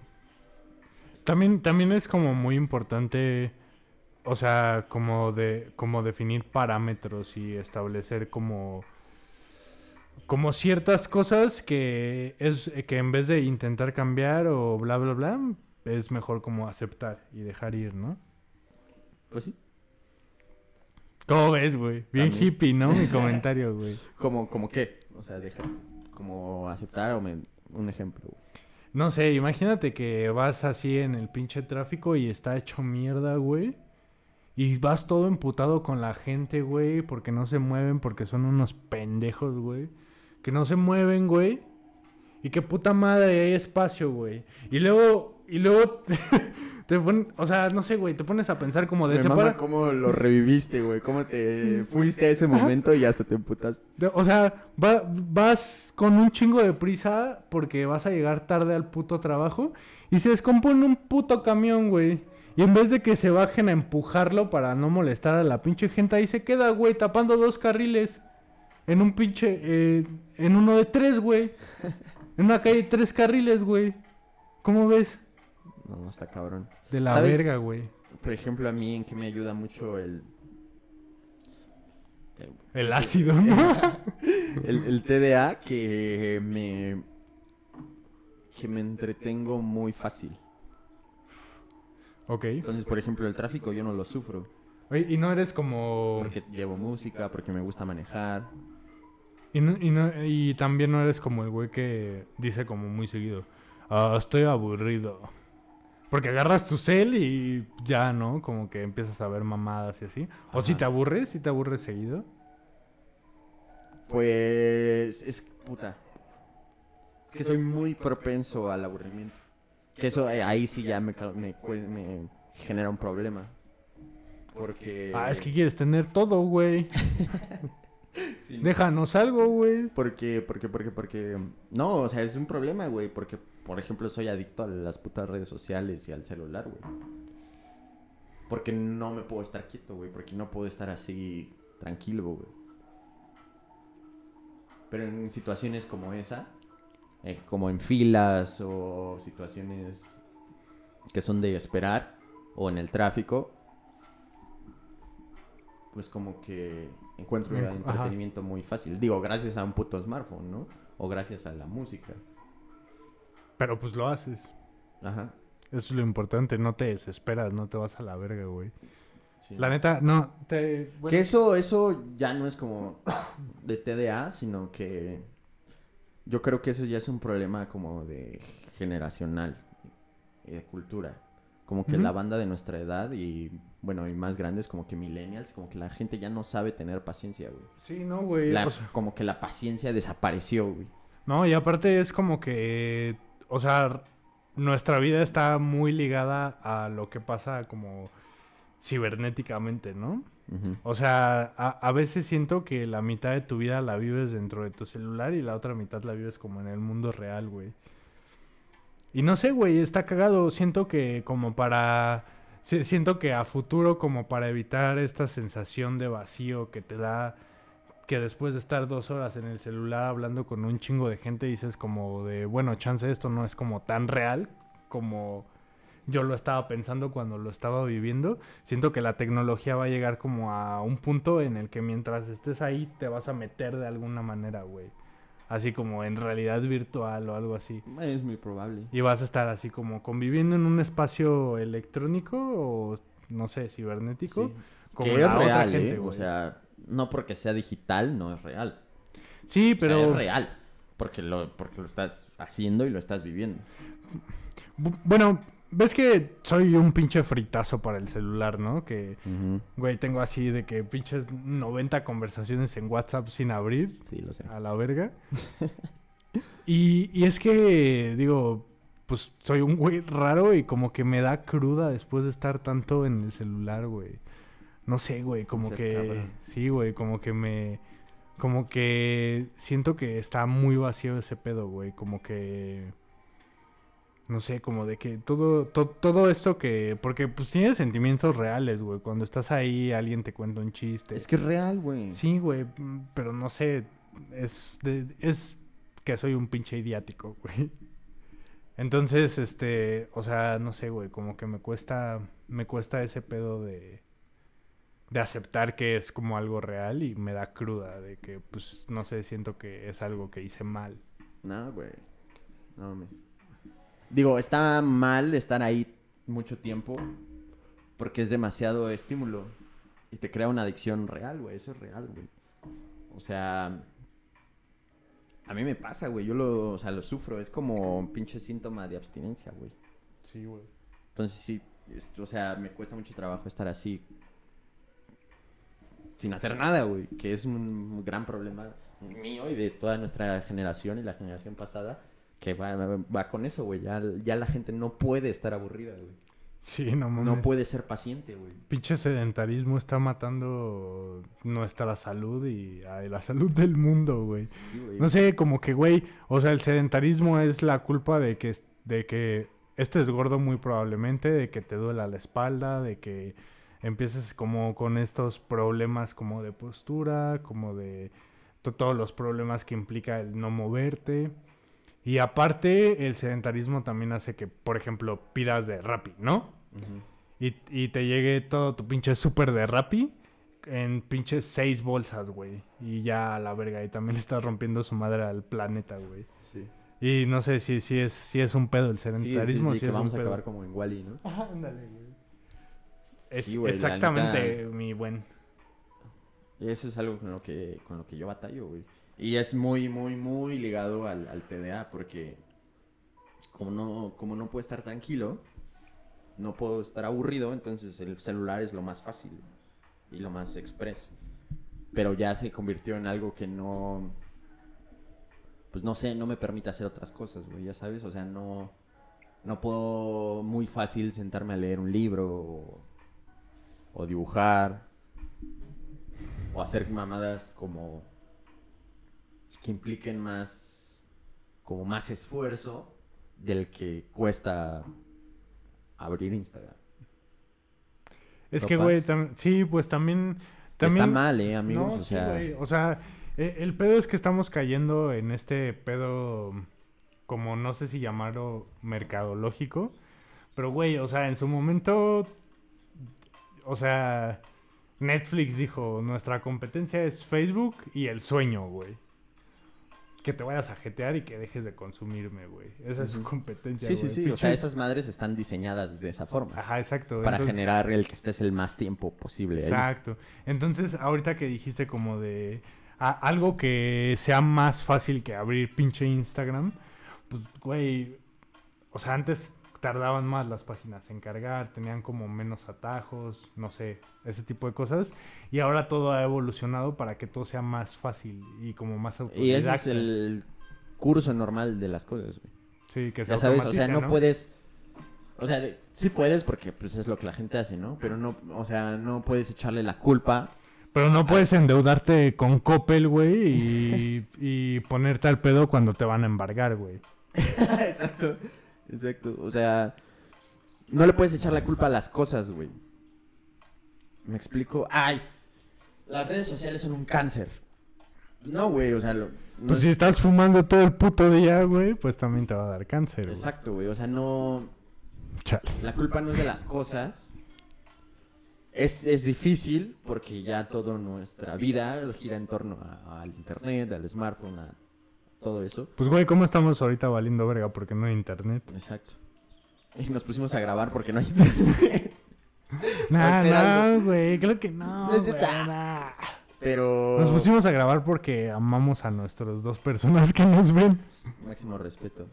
[SPEAKER 2] También, también es como muy importante, o sea, como de, como definir parámetros y establecer como, como ciertas cosas que es que en vez de intentar cambiar o bla bla bla, es mejor como aceptar y dejar ir, ¿no?
[SPEAKER 3] Pues sí.
[SPEAKER 2] ¿Cómo ves, güey? Bien
[SPEAKER 3] También.
[SPEAKER 2] hippie, ¿no? Mi comentario, güey.
[SPEAKER 3] ¿Como, como qué? O sea, deja, como aceptar o me- un ejemplo. güey.
[SPEAKER 2] No sé, imagínate que vas así en el pinche tráfico y está hecho mierda, güey. Y vas todo emputado con la gente, güey, porque no se mueven, porque son unos pendejos, güey. Que no se mueven, güey. Y que puta madre hay espacio, güey. Y luego, y luego te, o sea, no sé, güey, te pones a pensar como de
[SPEAKER 3] Me
[SPEAKER 2] ese
[SPEAKER 3] mama
[SPEAKER 2] para-
[SPEAKER 3] cómo lo reviviste, güey. Cómo te fuiste a ese momento y hasta te emputaste.
[SPEAKER 2] O sea, va- vas con un chingo de prisa porque vas a llegar tarde al puto trabajo y se descompone un puto camión, güey. Y en vez de que se bajen a empujarlo para no molestar a la pinche gente, ahí se queda, güey, tapando dos carriles. En un pinche. eh, en uno de tres, güey. En una calle de tres carriles, güey. ¿Cómo ves?
[SPEAKER 3] No, no está cabrón.
[SPEAKER 2] De la
[SPEAKER 3] ¿Sabes?
[SPEAKER 2] verga, güey.
[SPEAKER 3] Por ejemplo, a mí en que me ayuda mucho el... El,
[SPEAKER 2] El ácido, ¿no?
[SPEAKER 3] el- el TDA que me... Que me entretengo muy fácil.
[SPEAKER 2] ok.
[SPEAKER 3] Entonces, por ejemplo, el tráfico yo no lo sufro.
[SPEAKER 2] Oye, y no eres como.
[SPEAKER 3] Porque llevo música, porque me gusta manejar.
[SPEAKER 2] Y, no- y, no- y también no eres como el güey que dice como muy seguido, "Ah, estoy aburrido. Porque agarras tu cel y ya, ¿no? Como que empiezas a ver mamadas y así. O si te aburres, si te aburres seguido.
[SPEAKER 3] Pues es puta. Es que soy muy propenso al aburrimiento. Que eso eh, ahí sí ya me, me, me genera un problema. Porque...
[SPEAKER 2] Ah, es que quieres tener todo, güey.
[SPEAKER 3] Sí.
[SPEAKER 2] Déjanos algo, güey.
[SPEAKER 3] Porque, porque, porque, porque... No, o sea, es un problema, güey. Porque, por ejemplo, soy adicto a las putas redes sociales y al celular, güey. Porque no me puedo estar quieto, güey. Porque no puedo estar así tranquilo, güey. Pero en situaciones como esa, eh, como en filas o situaciones que son de esperar o en el tráfico, pues como que encuentro
[SPEAKER 2] ajá.
[SPEAKER 3] entretenimiento muy fácil. Digo, gracias a un puto smartphone, ¿no? O gracias a la música.
[SPEAKER 2] Pero pues lo haces.
[SPEAKER 3] Ajá.
[SPEAKER 2] Eso es lo importante. No te desesperas, no te vas a la verga, güey.
[SPEAKER 3] sí.
[SPEAKER 2] La neta, no. Te, bueno,
[SPEAKER 3] Que eso, eso ya no es como de TDA, sino que yo creo que eso ya es un problema como de generacional y de cultura. Como que la banda de nuestra edad y, bueno, y más grandes, como que millennials, como que la gente ya no sabe tener paciencia, güey.
[SPEAKER 2] Sí, no, güey.
[SPEAKER 3] La-
[SPEAKER 2] o sea-
[SPEAKER 3] como que la paciencia desapareció, güey.
[SPEAKER 2] No, y aparte es como que, o sea, nuestra vida está muy ligada a lo que pasa como cibernéticamente, ¿no? O sea, a, a veces siento que la mitad de tu vida la vives dentro de tu celular y la otra mitad la vives como en el mundo real, güey. Y no sé, güey, está cagado. Siento que como para... si- Siento que a futuro como para evitar esta sensación de vacío que te da que después de estar dos horas en el celular hablando con un chingo de gente dices como de, bueno, chance esto no es como tan real como yo lo estaba pensando cuando lo estaba viviendo. Siento que la tecnología va a llegar como a un punto en el que mientras estés ahí te vas a meter de alguna manera, güey. Así como en realidad virtual o algo así.
[SPEAKER 3] Es muy probable.
[SPEAKER 2] Y vas a estar así como conviviendo en un espacio electrónico o no sé, cibernético.
[SPEAKER 3] Sí.
[SPEAKER 2] Como
[SPEAKER 3] que es
[SPEAKER 2] otra
[SPEAKER 3] real,
[SPEAKER 2] gente,
[SPEAKER 3] ¿eh? O sea, no porque sea digital, no es real.
[SPEAKER 2] sí,
[SPEAKER 3] Pero
[SPEAKER 2] pero
[SPEAKER 3] es real. Porque lo, porque lo estás haciendo y lo estás viviendo.
[SPEAKER 2] Bu- Bueno, ves que soy un pinche fritazo para el celular, ¿no? Que, güey, tengo así de que pinches 90 conversaciones en WhatsApp sin abrir
[SPEAKER 3] Sí, lo sé.
[SPEAKER 2] a la verga. y, y es que, digo, pues soy un güey raro y como que me da cruda después de estar tanto en el celular, güey. no sé, güey, como que...
[SPEAKER 3] cabrón.
[SPEAKER 2] Sí, güey, como que me... Como que siento que está muy vacío ese pedo, güey. Como que... No sé, como de que todo, to- todo esto que... Porque pues tienes sentimientos reales, güey. Cuando estás ahí, alguien te cuenta un chiste.
[SPEAKER 3] Es que es real, güey.
[SPEAKER 2] Sí, güey, pero no sé, es, de- es que soy un pinche idiático, güey. Entonces, este, o sea, no sé, güey, como que me cuesta, me cuesta ese pedo de, de aceptar que es como algo real y me da cruda de que, pues, no sé, siento que es algo que hice mal.
[SPEAKER 3] No, güey. No mames. Digo, está mal estar ahí mucho tiempo porque es demasiado estímulo y te crea una adicción real, güey. Eso es real, güey. O sea, a mí me pasa, güey. Yo lo, o sea, lo sufro. Es como un pinche síntoma de abstinencia, güey.
[SPEAKER 2] Sí, güey.
[SPEAKER 3] Entonces sí, o sea, me cuesta mucho trabajo estar así sin hacer nada, güey, que es un gran problema mío y de toda nuestra generación y la generación pasada que va, va- con eso, güey. Ya, ya la gente no puede estar aburrida, güey.
[SPEAKER 2] Sí, no mames.
[SPEAKER 3] No puede ser paciente, güey.
[SPEAKER 2] Pinche sedentarismo está matando nuestra salud y ay, la salud del mundo, güey.
[SPEAKER 3] Sí, güey.
[SPEAKER 2] No sé, como que, güey, o sea, el sedentarismo es la culpa de que, de que estés gordo muy probablemente, de que te duela la espalda, de que empieces como con estos problemas como de postura, como de to- todos los problemas que implica el no moverte. Y aparte, el sedentarismo también hace que, por ejemplo, pidas de Rappi, ¿no?
[SPEAKER 3] Ujú.
[SPEAKER 2] Y, y te llegue todo tu pinche súper de Rappi en pinches seis bolsas, güey. Y ya a la verga. Y también le estás rompiendo su madre al planeta, güey.
[SPEAKER 3] Sí.
[SPEAKER 2] Y no sé si, si, es, si es un pedo el
[SPEAKER 3] Sí, sí,
[SPEAKER 2] sedentarismo.
[SPEAKER 3] sí,
[SPEAKER 2] si
[SPEAKER 3] que
[SPEAKER 2] es
[SPEAKER 3] vamos a
[SPEAKER 2] un pedo.
[SPEAKER 3] acabar como en Wally, ¿no?
[SPEAKER 2] Ajá, ándale, güey. Es
[SPEAKER 3] Sí, güey,
[SPEAKER 2] exactamente
[SPEAKER 3] neta-
[SPEAKER 2] mi buen.
[SPEAKER 3] Y eso es algo con lo que, con lo que yo batallo, güey. Y es muy, muy, muy ligado al, al TDA porque como no, como no puedo estar tranquilo, no puedo estar aburrido, entonces el celular es lo más fácil y lo más express. Pero ya se convirtió en algo que no, pues no sé, no me permite hacer otras cosas, güey, ya sabes, o sea, no, no puedo muy fácil sentarme a leer un libro o, o dibujar o hacer mamadas como que impliquen más como más esfuerzo del que cuesta abrir Instagram.
[SPEAKER 2] Es
[SPEAKER 3] ¿Lo
[SPEAKER 2] que, güey, sí, pues también... También...
[SPEAKER 3] Está mal, eh, amigos,
[SPEAKER 2] No,
[SPEAKER 3] o
[SPEAKER 2] sí,
[SPEAKER 3] sea,
[SPEAKER 2] güey, o sea, e- el pedo es que estamos cayendo en este pedo, como no sé si llamarlo mercadológico, pero güey, o sea, en su momento, o sea, Netflix dijo, nuestra competencia es Facebook y el sueño, güey. Que te vayas a jetear y que dejes de consumirme, güey. Esa es su competencia,
[SPEAKER 3] sí, sí, sí, o sea, esas madres están diseñadas de esa forma
[SPEAKER 2] Ajá, exacto.
[SPEAKER 3] para
[SPEAKER 2] entonces-
[SPEAKER 3] generar el que estés el más tiempo posible. ahí.
[SPEAKER 2] Exacto. Entonces, ahorita que dijiste como de a- algo que sea más fácil que abrir pinche Instagram, pues, güey, o sea, antes tardaban más las páginas en cargar, tenían como menos atajos, no sé, ese tipo de cosas. Y ahora todo ha evolucionado para que todo sea más fácil y como más
[SPEAKER 3] Y ese
[SPEAKER 2] autodidacta.
[SPEAKER 3] es el curso normal de las cosas, güey.
[SPEAKER 2] Sí, que se
[SPEAKER 3] Ya sabes, o sea,
[SPEAKER 2] automatice,
[SPEAKER 3] no, puedes. O sea, sí puedes porque pues es lo que la gente hace, ¿no? Pero no, o sea, no puedes echarle la culpa.
[SPEAKER 2] Pero no puedes endeudarte con Coppel, güey, y, y ponerte al pedo cuando te van a embargar, güey.
[SPEAKER 3] exacto, exacto. O sea, no le puedes echar la culpa a las cosas, güey. ¿Me explico? Ay, las redes sociales son un cáncer. No, güey, o sea, lo, no
[SPEAKER 2] Pues
[SPEAKER 3] es-
[SPEAKER 2] si estás fumando todo el puto día, güey, pues también te va a dar cáncer, güey.
[SPEAKER 3] Exacto, güey, o sea, no...
[SPEAKER 2] Chale.
[SPEAKER 3] La culpa no es de las cosas. Es, es difícil porque ya toda nuestra vida gira en torno a- al internet, al smartphone, a todo eso.
[SPEAKER 2] Pues, güey, ¿cómo estamos ahorita valiendo verga porque no hay internet?
[SPEAKER 3] Exacto. Y nos pusimos a grabar porque no hay internet.
[SPEAKER 2] Nah,
[SPEAKER 3] algo.
[SPEAKER 2] no, güey, creo que no,
[SPEAKER 3] No sé,
[SPEAKER 2] güey, nah.
[SPEAKER 3] Pero...
[SPEAKER 2] Nos pusimos a grabar porque amamos a nuestras dos personas que nos ven.
[SPEAKER 3] Máximo respeto.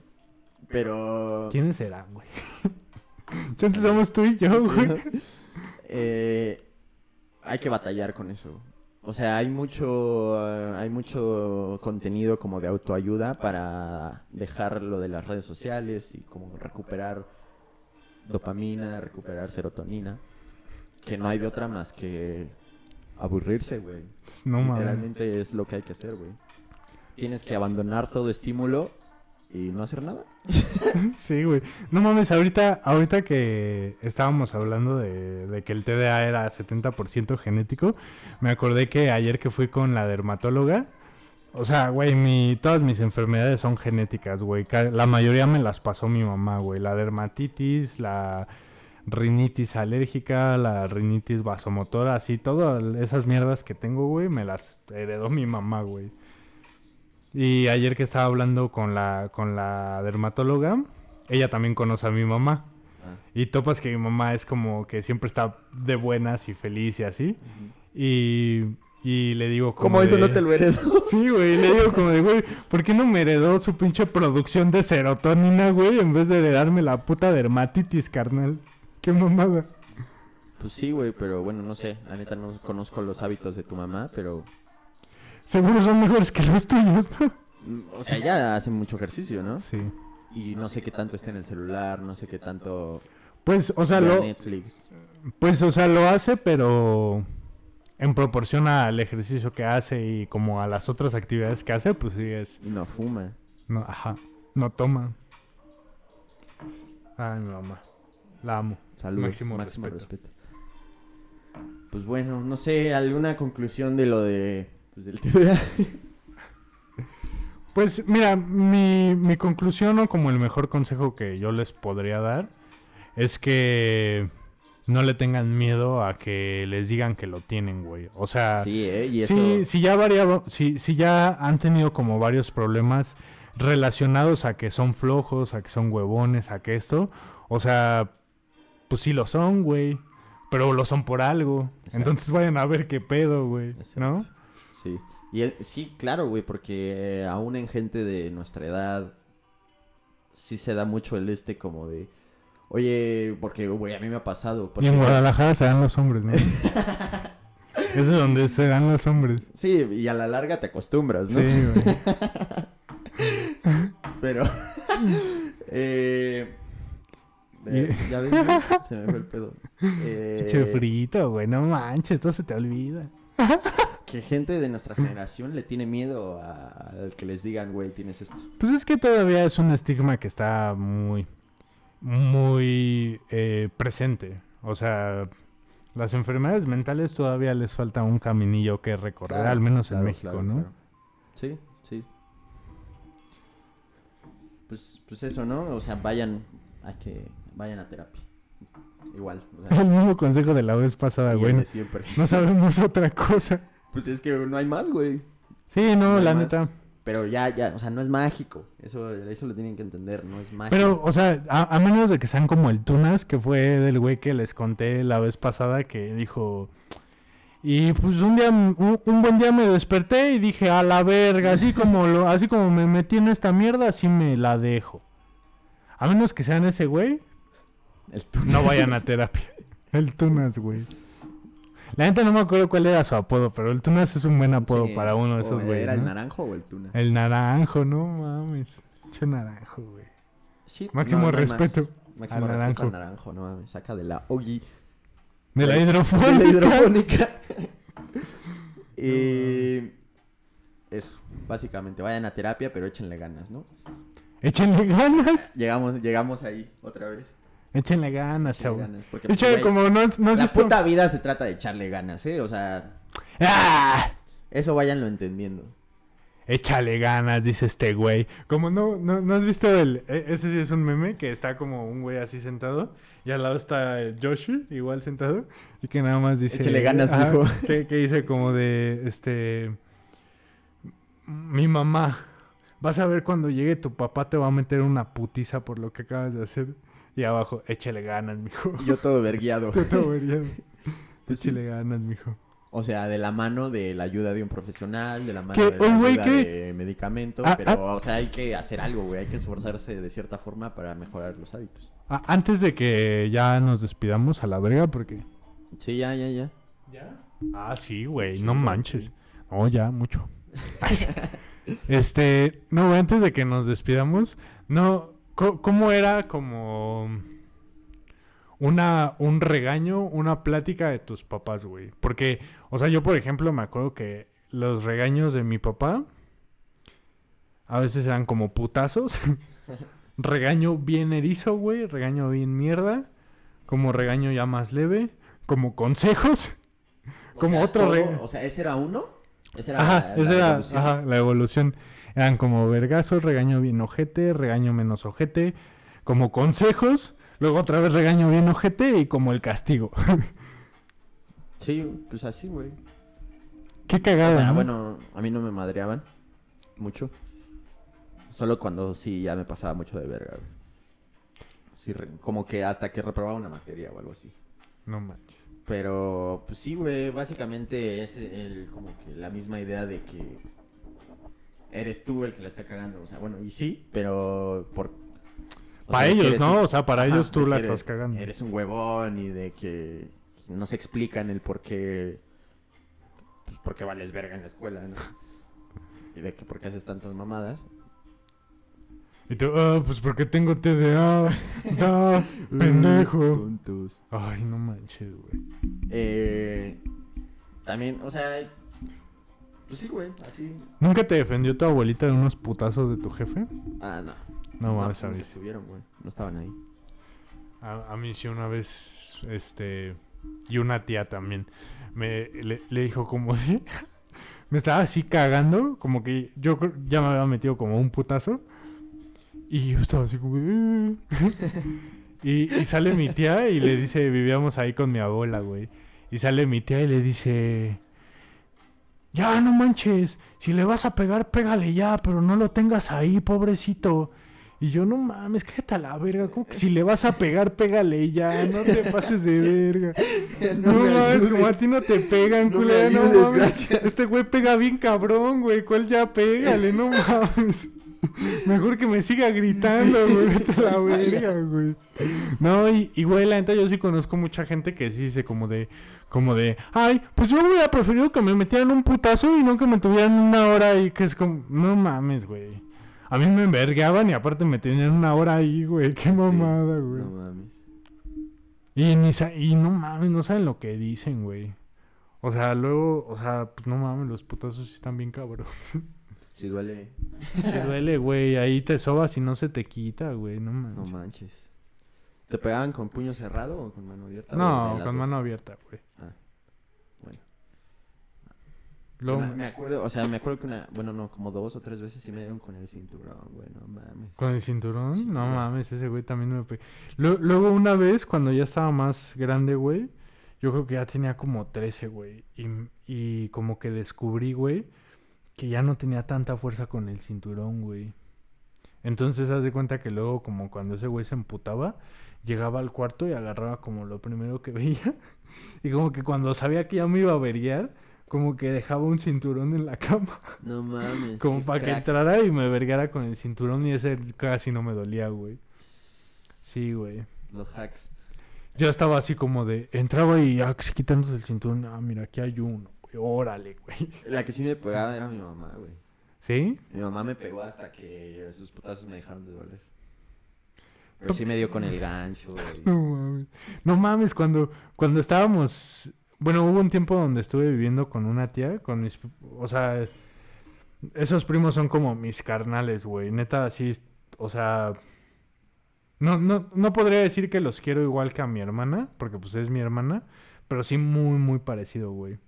[SPEAKER 3] Pero...
[SPEAKER 2] ¿Quiénes serán, güey? Entonces somos tú y yo,
[SPEAKER 3] Sí,
[SPEAKER 2] güey.
[SPEAKER 3] ¿no? Eh, hay que batallar con eso. O sea, hay mucho, eh, hay mucho contenido como de autoayuda para dejar lo de las redes sociales y como recuperar dopamina, recuperar serotonina. que no hay de otra más que aburrirse, güey.
[SPEAKER 2] No mames.
[SPEAKER 3] Literalmente es lo que hay que hacer, güey. Tienes que abandonar todo estímulo y no hacer nada.
[SPEAKER 2] Sí, güey. No mames, ahorita, ahorita que estábamos hablando de, que el TDA era 70% genético, me acordé que ayer que fui con la dermatóloga, o sea, güey, mi, todas mis enfermedades son genéticas, güey. La mayoría me las pasó mi mamá, güey. La dermatitis, la rinitis alérgica, la rinitis vasomotora, así, todas esas mierdas que tengo, güey, me las heredó mi mamá, güey. Y ayer que estaba hablando con la, con la dermatóloga, ella también conoce a mi mamá.
[SPEAKER 3] Ah.
[SPEAKER 2] Y topas que mi mamá es como que siempre está de buenas y feliz y así. Y, y le digo como
[SPEAKER 3] ¿Cómo eso
[SPEAKER 2] de-
[SPEAKER 3] no te lo heredó?
[SPEAKER 2] Sí, güey, le digo como de, güey, ¿por qué no me heredó su pinche producción de serotonina, güey, en vez de heredarme la puta dermatitis, carnal? Qué mamada.
[SPEAKER 3] Pues sí, güey, pero bueno, no sé. La neta no conozco los hábitos de tu mamá, pero...
[SPEAKER 2] Seguro son mejores que los tuyos, ¿no?
[SPEAKER 3] O sea, ella hace mucho ejercicio, ¿no?
[SPEAKER 2] Sí.
[SPEAKER 3] Y no sé qué tanto está en el celular, no sé qué tanto...
[SPEAKER 2] Pues, o sea, lo,
[SPEAKER 3] Netflix.
[SPEAKER 2] pues, o sea, lo hace, pero en proporción al ejercicio que hace y como a las otras actividades que hace, pues sí es,
[SPEAKER 3] Y no fuma.
[SPEAKER 2] no, ajá, no toma. Ay, mi mamá, la amo.
[SPEAKER 3] Saludos.
[SPEAKER 2] Máximo
[SPEAKER 3] Máximo,
[SPEAKER 2] respeto.
[SPEAKER 3] respeto. Pues bueno, no sé, ¿alguna conclusión de lo de... Pues del TDA?
[SPEAKER 2] Pues mira, mi, mi conclusión o como el mejor consejo que yo les podría dar es que no le tengan miedo a que les digan que lo tienen, güey. O sea,
[SPEAKER 3] Sí, ¿eh? Y eso...
[SPEAKER 2] sí, si ya variado, si, si ya han tenido como varios problemas relacionados a que son flojos, a que son huevones, a que esto, o sea, pues sí lo son, güey. Pero lo son por algo.
[SPEAKER 3] Exacto.
[SPEAKER 2] Entonces vayan a ver qué pedo, güey. ¿No?
[SPEAKER 3] Sí. Y el- sí, claro, güey, porque eh, aún en gente de nuestra edad sí se da mucho el este como de, oye, porque, güey, a mí me ha pasado.
[SPEAKER 2] Y en Guadalajara se dan los hombres, ¿no? es de donde se dan los hombres.
[SPEAKER 3] Sí, y a la larga te acostumbras, ¿no?
[SPEAKER 2] Sí, güey.
[SPEAKER 3] Pero, eh, eh, ya ves, se me fue el pedo. Eh,
[SPEAKER 2] Che frito, güey. No manches, esto se te olvida.
[SPEAKER 3] Que gente de nuestra generación le tiene miedo al que les digan, güey, tienes esto.
[SPEAKER 2] Pues es que todavía es un estigma que está muy, muy eh, presente. O sea, las enfermedades mentales todavía les falta un caminillo que recorrer,
[SPEAKER 3] Claro,
[SPEAKER 2] al menos en México,
[SPEAKER 3] claro,
[SPEAKER 2] ¿no?
[SPEAKER 3] Sí, sí. Pues, pues eso, ¿no? O sea, vayan a que vayan a terapia. Igual, o sea,
[SPEAKER 2] El mismo consejo de la vez pasada, güey.
[SPEAKER 3] siempre.
[SPEAKER 2] No sabemos otra cosa.
[SPEAKER 3] Pues es que no hay más, güey.
[SPEAKER 2] Sí, no, la
[SPEAKER 3] más.
[SPEAKER 2] neta.
[SPEAKER 3] Pero ya, ya, o sea, no es mágico. Eso, eso lo tienen que entender, no es mágico.
[SPEAKER 2] Pero, o sea, a, a menos de que sean como el Tunas, que fue del güey que les conté la vez pasada, que dijo... Y pues un día, un, un buen día me desperté y dije, a la verga, así como, lo, así como me metí en esta mierda, así me la dejo. A menos que sean ese güey,
[SPEAKER 3] El tú-
[SPEAKER 2] no vayan a terapia. El Tunas, güey. La gente no me acuerdo cuál era su apodo, pero el Tunas es un buen apodo
[SPEAKER 3] Sí,
[SPEAKER 2] para uno de esos güeyes.
[SPEAKER 3] ¿Era el
[SPEAKER 2] ¿no?
[SPEAKER 3] naranjo o el tuna?
[SPEAKER 2] El naranjo, no mames. Che naranjo, güey.
[SPEAKER 3] Sí,
[SPEAKER 2] Máximo
[SPEAKER 3] no, no
[SPEAKER 2] respeto
[SPEAKER 3] Máximo
[SPEAKER 2] al
[SPEAKER 3] respeto
[SPEAKER 2] naranjo.
[SPEAKER 3] al naranjo, no mames. Saca de la Ogi.
[SPEAKER 2] De la
[SPEAKER 3] De
[SPEAKER 2] hidrofónica.
[SPEAKER 3] la hidropónica. y eso, básicamente, vayan a terapia, pero échenle ganas, ¿no?
[SPEAKER 2] Échenle ganas.
[SPEAKER 3] Llegamos, llegamos ahí otra vez.
[SPEAKER 2] Échenle ganas, chavo.
[SPEAKER 3] ganas, porque,
[SPEAKER 2] Échenle
[SPEAKER 3] güey,
[SPEAKER 2] como no, no has
[SPEAKER 3] la
[SPEAKER 2] visto-
[SPEAKER 3] puta vida se trata de echarle ganas, ¿eh? O sea,
[SPEAKER 2] ¡Ah!
[SPEAKER 3] eso váyanlo entendiendo.
[SPEAKER 2] Échale ganas, dice este güey. Como no, no, no has visto el. e- Ese sí es un meme que está como un güey así sentado. Y al lado está Yoshi, igual sentado. Y que nada más dice.
[SPEAKER 3] Échale ganas, mijo.
[SPEAKER 2] Que, que dice como de. Este. Mi mamá. Vas a ver cuando llegue tu papá te va a meter una putiza por lo que acabas de hacer. Y abajo, échale ganas, mijo.
[SPEAKER 3] Yo todo verguiado.
[SPEAKER 2] Yo te vería.
[SPEAKER 3] Pues sí.
[SPEAKER 2] Échale ganas, mijo.
[SPEAKER 3] O sea, de la mano de la ayuda de un profesional, de la mano de la
[SPEAKER 2] güey,
[SPEAKER 3] ayuda de medicamento,
[SPEAKER 2] Ah,
[SPEAKER 3] pero,
[SPEAKER 2] ah.
[SPEAKER 3] o sea, hay que hacer algo, güey, hay que esforzarse de cierta forma para mejorar los hábitos.
[SPEAKER 2] Ah, antes de que ya nos despidamos a la verga, porque.
[SPEAKER 3] Sí, ya, ya, ya.
[SPEAKER 2] ¿Ya? Ah, sí, güey, no manches.
[SPEAKER 3] sí.
[SPEAKER 2] No, ya, mucho. este, no, güey, antes de que nos despidamos, no, ¿cómo era como una, un regaño, una plática de tus papás, güey. Porque, o sea, yo, por ejemplo, me acuerdo que los regaños de mi papá a veces eran como putazos. regaño bien erizo, güey. Regaño bien mierda. Como regaño ya más leve. Como consejos.
[SPEAKER 3] O
[SPEAKER 2] Como
[SPEAKER 3] sea,
[SPEAKER 2] otro
[SPEAKER 3] todo- O sea, ese era uno. Ese era
[SPEAKER 2] Ajá,
[SPEAKER 3] la,
[SPEAKER 2] esa
[SPEAKER 3] la
[SPEAKER 2] era
[SPEAKER 3] evolución.
[SPEAKER 2] ajá, la evolución. Eran como vergazos, regaño bien ojete, regaño menos ojete, como consejos, luego otra vez regaño bien ojete y como el castigo.
[SPEAKER 3] Sí, pues así, güey.
[SPEAKER 2] Qué
[SPEAKER 3] O
[SPEAKER 2] cagada,
[SPEAKER 3] sea,
[SPEAKER 2] ¿no?
[SPEAKER 3] bueno, a mí no me madreaban mucho. Solo cuando sí ya me pasaba mucho de verga, güey. Sí, como que hasta que reprobaba una materia o algo así.
[SPEAKER 2] No manches.
[SPEAKER 3] Pero, pues sí, güey, básicamente es el, como que la misma idea de que eres tú el que la está cagando. O sea, bueno, y sí, pero por...
[SPEAKER 2] Para ellos,
[SPEAKER 3] eres
[SPEAKER 2] ¿no? O sea, para
[SPEAKER 3] Ajá,
[SPEAKER 2] ellos tú la estás cagando.
[SPEAKER 3] Eres un huevón y de que no se explican el por qué... Pues porque vales verga en la escuela, ¿no? Y de que por qué haces tantas mamadas.
[SPEAKER 2] Y tú, ah, pues porque tengo TDA, da, pendejo.
[SPEAKER 3] Tontos.
[SPEAKER 2] Ay, no manches, güey.
[SPEAKER 3] Eh, también, o sea... Pues sí, güey, así...
[SPEAKER 2] ¿Nunca te defendió tu abuelita de unos putazos de tu jefe?
[SPEAKER 3] Ah, no.
[SPEAKER 2] No mames,
[SPEAKER 3] pues,
[SPEAKER 2] sabes.
[SPEAKER 3] estuvieron, güey. No estaban ahí.
[SPEAKER 2] A, a mí sí una vez, este, y una tía también, me le, le dijo como si, me estaba así cagando, como que yo ya me había metido como un putazo, y yo estaba así como, "Eh". y, y sale mi tía y le dice, vivíamos ahí con mi abuela, güey, y sale mi tía y le dice, ya no manches, si le vas a pegar, pégale ya, pero no lo tengas ahí, pobrecito. Y yo, no mames, cállate a la verga. ¿Cómo que si le vas a pegar, pégale ya? No te pases de verga. No,
[SPEAKER 3] me
[SPEAKER 2] mames, como así no te pegan,
[SPEAKER 3] No.
[SPEAKER 2] No mames.
[SPEAKER 3] gracias.
[SPEAKER 2] Este güey pega bien cabrón, güey. ¿Cuál ya pégale? No mames. Mejor que me siga gritando, güey. Vete a la verga, güey. No, y, y güey, la neta, yo sí conozco mucha gente que sí dice como de, como de, ay, pues yo hubiera preferido que me metieran un putazo y no que me tuvieran una hora ahí, que es como, no mames, güey. A mí me envergaban y aparte me tenían una hora ahí, güey. Qué
[SPEAKER 3] Sí,
[SPEAKER 2] mamada, güey.
[SPEAKER 3] No mames.
[SPEAKER 2] Y, ni y no mames, no saben lo que dicen, güey. O sea, luego, o sea, pues no mames, los putazos sí están bien cabrón.
[SPEAKER 3] Sí duele.
[SPEAKER 2] Sí duele, güey. Ahí te sobas y no se te quita, güey. No
[SPEAKER 3] No
[SPEAKER 2] manches.
[SPEAKER 3] ¿Te pegaban con puño cerrado o con mano abierta?
[SPEAKER 2] No, con
[SPEAKER 3] dos?
[SPEAKER 2] mano abierta, güey.
[SPEAKER 3] Ah, bueno.
[SPEAKER 2] Luego-
[SPEAKER 3] Me, me acuerdo, o sea, me acuerdo que una, bueno, no, como dos o tres veces sí me dieron con el cinturón, güey, no mames.
[SPEAKER 2] ¿Con el cinturón?
[SPEAKER 3] Sí,
[SPEAKER 2] no
[SPEAKER 3] güey.
[SPEAKER 2] mames, ese güey también me pegó. Luego una vez, cuando ya estaba más grande, güey, yo creo que ya tenía como 13, güey. Y, y como que descubrí, güey, que ya no tenía tanta fuerza con el cinturón, güey. Entonces, haz de cuenta que luego, como cuando ese güey se emputaba, llegaba al cuarto y agarraba como lo primero que veía. Y como que cuando sabía que ya me iba a verguiar, como que dejaba un cinturón en la cama.
[SPEAKER 3] No mames.
[SPEAKER 2] Como para que entrara y me vergara con el cinturón y ese casi no me dolía, güey. Sí, güey.
[SPEAKER 3] Los hacks.
[SPEAKER 2] Yo estaba así como de, entraba y ya se quitándose el cinturón, ah, mira, aquí hay uno, güey, órale, güey.
[SPEAKER 3] La que sí me pegaba era mi mamá, güey.
[SPEAKER 2] ¿Sí?
[SPEAKER 3] Mi mamá me pegó hasta que sus putazos me dejaron de doler. Pero sí me dio con el gancho.
[SPEAKER 2] No mames. No mames, cuando, cuando estábamos, bueno, hubo un tiempo donde estuve viviendo con una tía, con mis, o sea, esos primos son como mis carnales, güey, neta, así, o sea, no, no, no podría decir que los quiero igual que a mi hermana, porque pues es mi hermana, pero sí muy, muy parecido, güey.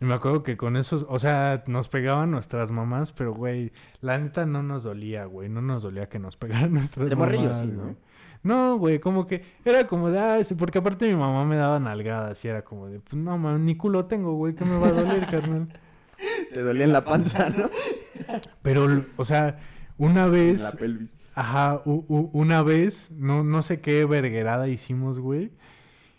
[SPEAKER 2] Y me acuerdo que con esos, o sea, nos pegaban nuestras mamás, pero güey, la neta no nos dolía, güey, no nos dolía que nos pegaran nuestras
[SPEAKER 3] De
[SPEAKER 2] mamás.
[SPEAKER 3] morrillo, sí, ¿no?
[SPEAKER 2] güey. No, güey, como que era como de, ah, porque aparte mi mamá me daba nalgadas y era como de, pues no, mames, ni culo tengo, güey, ¿qué me va a doler, carnal?
[SPEAKER 3] Te dolía en la panza, ¿no?
[SPEAKER 2] Pero, o sea, una
[SPEAKER 3] En
[SPEAKER 2] vez,
[SPEAKER 3] la pelvis.
[SPEAKER 2] ajá, u- u- una vez, no, no sé qué verguerada hicimos, güey,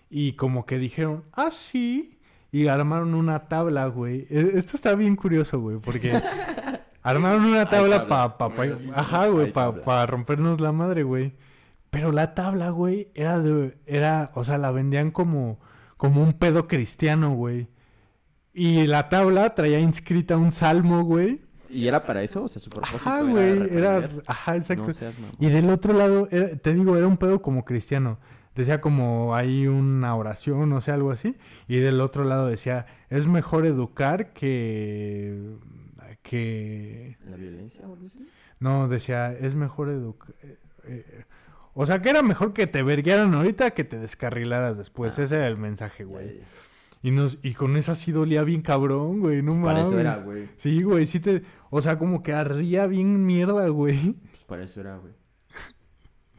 [SPEAKER 2] y como que dijeron, ah, sí, y armaron una tabla, güey. E- Esto está bien curioso, güey, porque armaron una tabla para, pa, ajá, güey, para rompernos la madre, güey. Pero la tabla, güey, era de, era, o sea, la vendían como, como un pedo cristiano, güey. Y la tabla traía inscrita un salmo, güey.
[SPEAKER 3] ¿Y era para eso? O sea, su propósito
[SPEAKER 2] Ajá,
[SPEAKER 3] era
[SPEAKER 2] güey, era, ajá, exacto.
[SPEAKER 3] No seas mamón.
[SPEAKER 2] Y del otro lado, era- te digo, era un pedo como cristiano. Decía como hay una oración, o sea, algo así. Y del otro lado decía, es mejor educar que... que...
[SPEAKER 3] ¿La violencia?
[SPEAKER 2] No, decía, es mejor educar... o sea, que era mejor que te verguearan ahorita que te descarrilaras después.
[SPEAKER 3] Ah.
[SPEAKER 2] Ese era el mensaje, güey. Y, nos, y con esa sí dolía bien cabrón, güey. No
[SPEAKER 3] Para
[SPEAKER 2] mames.
[SPEAKER 3] eso era, güey.
[SPEAKER 2] Sí, güey, sí te... O sea, como que arría bien mierda, güey.
[SPEAKER 3] Pues para eso era, güey.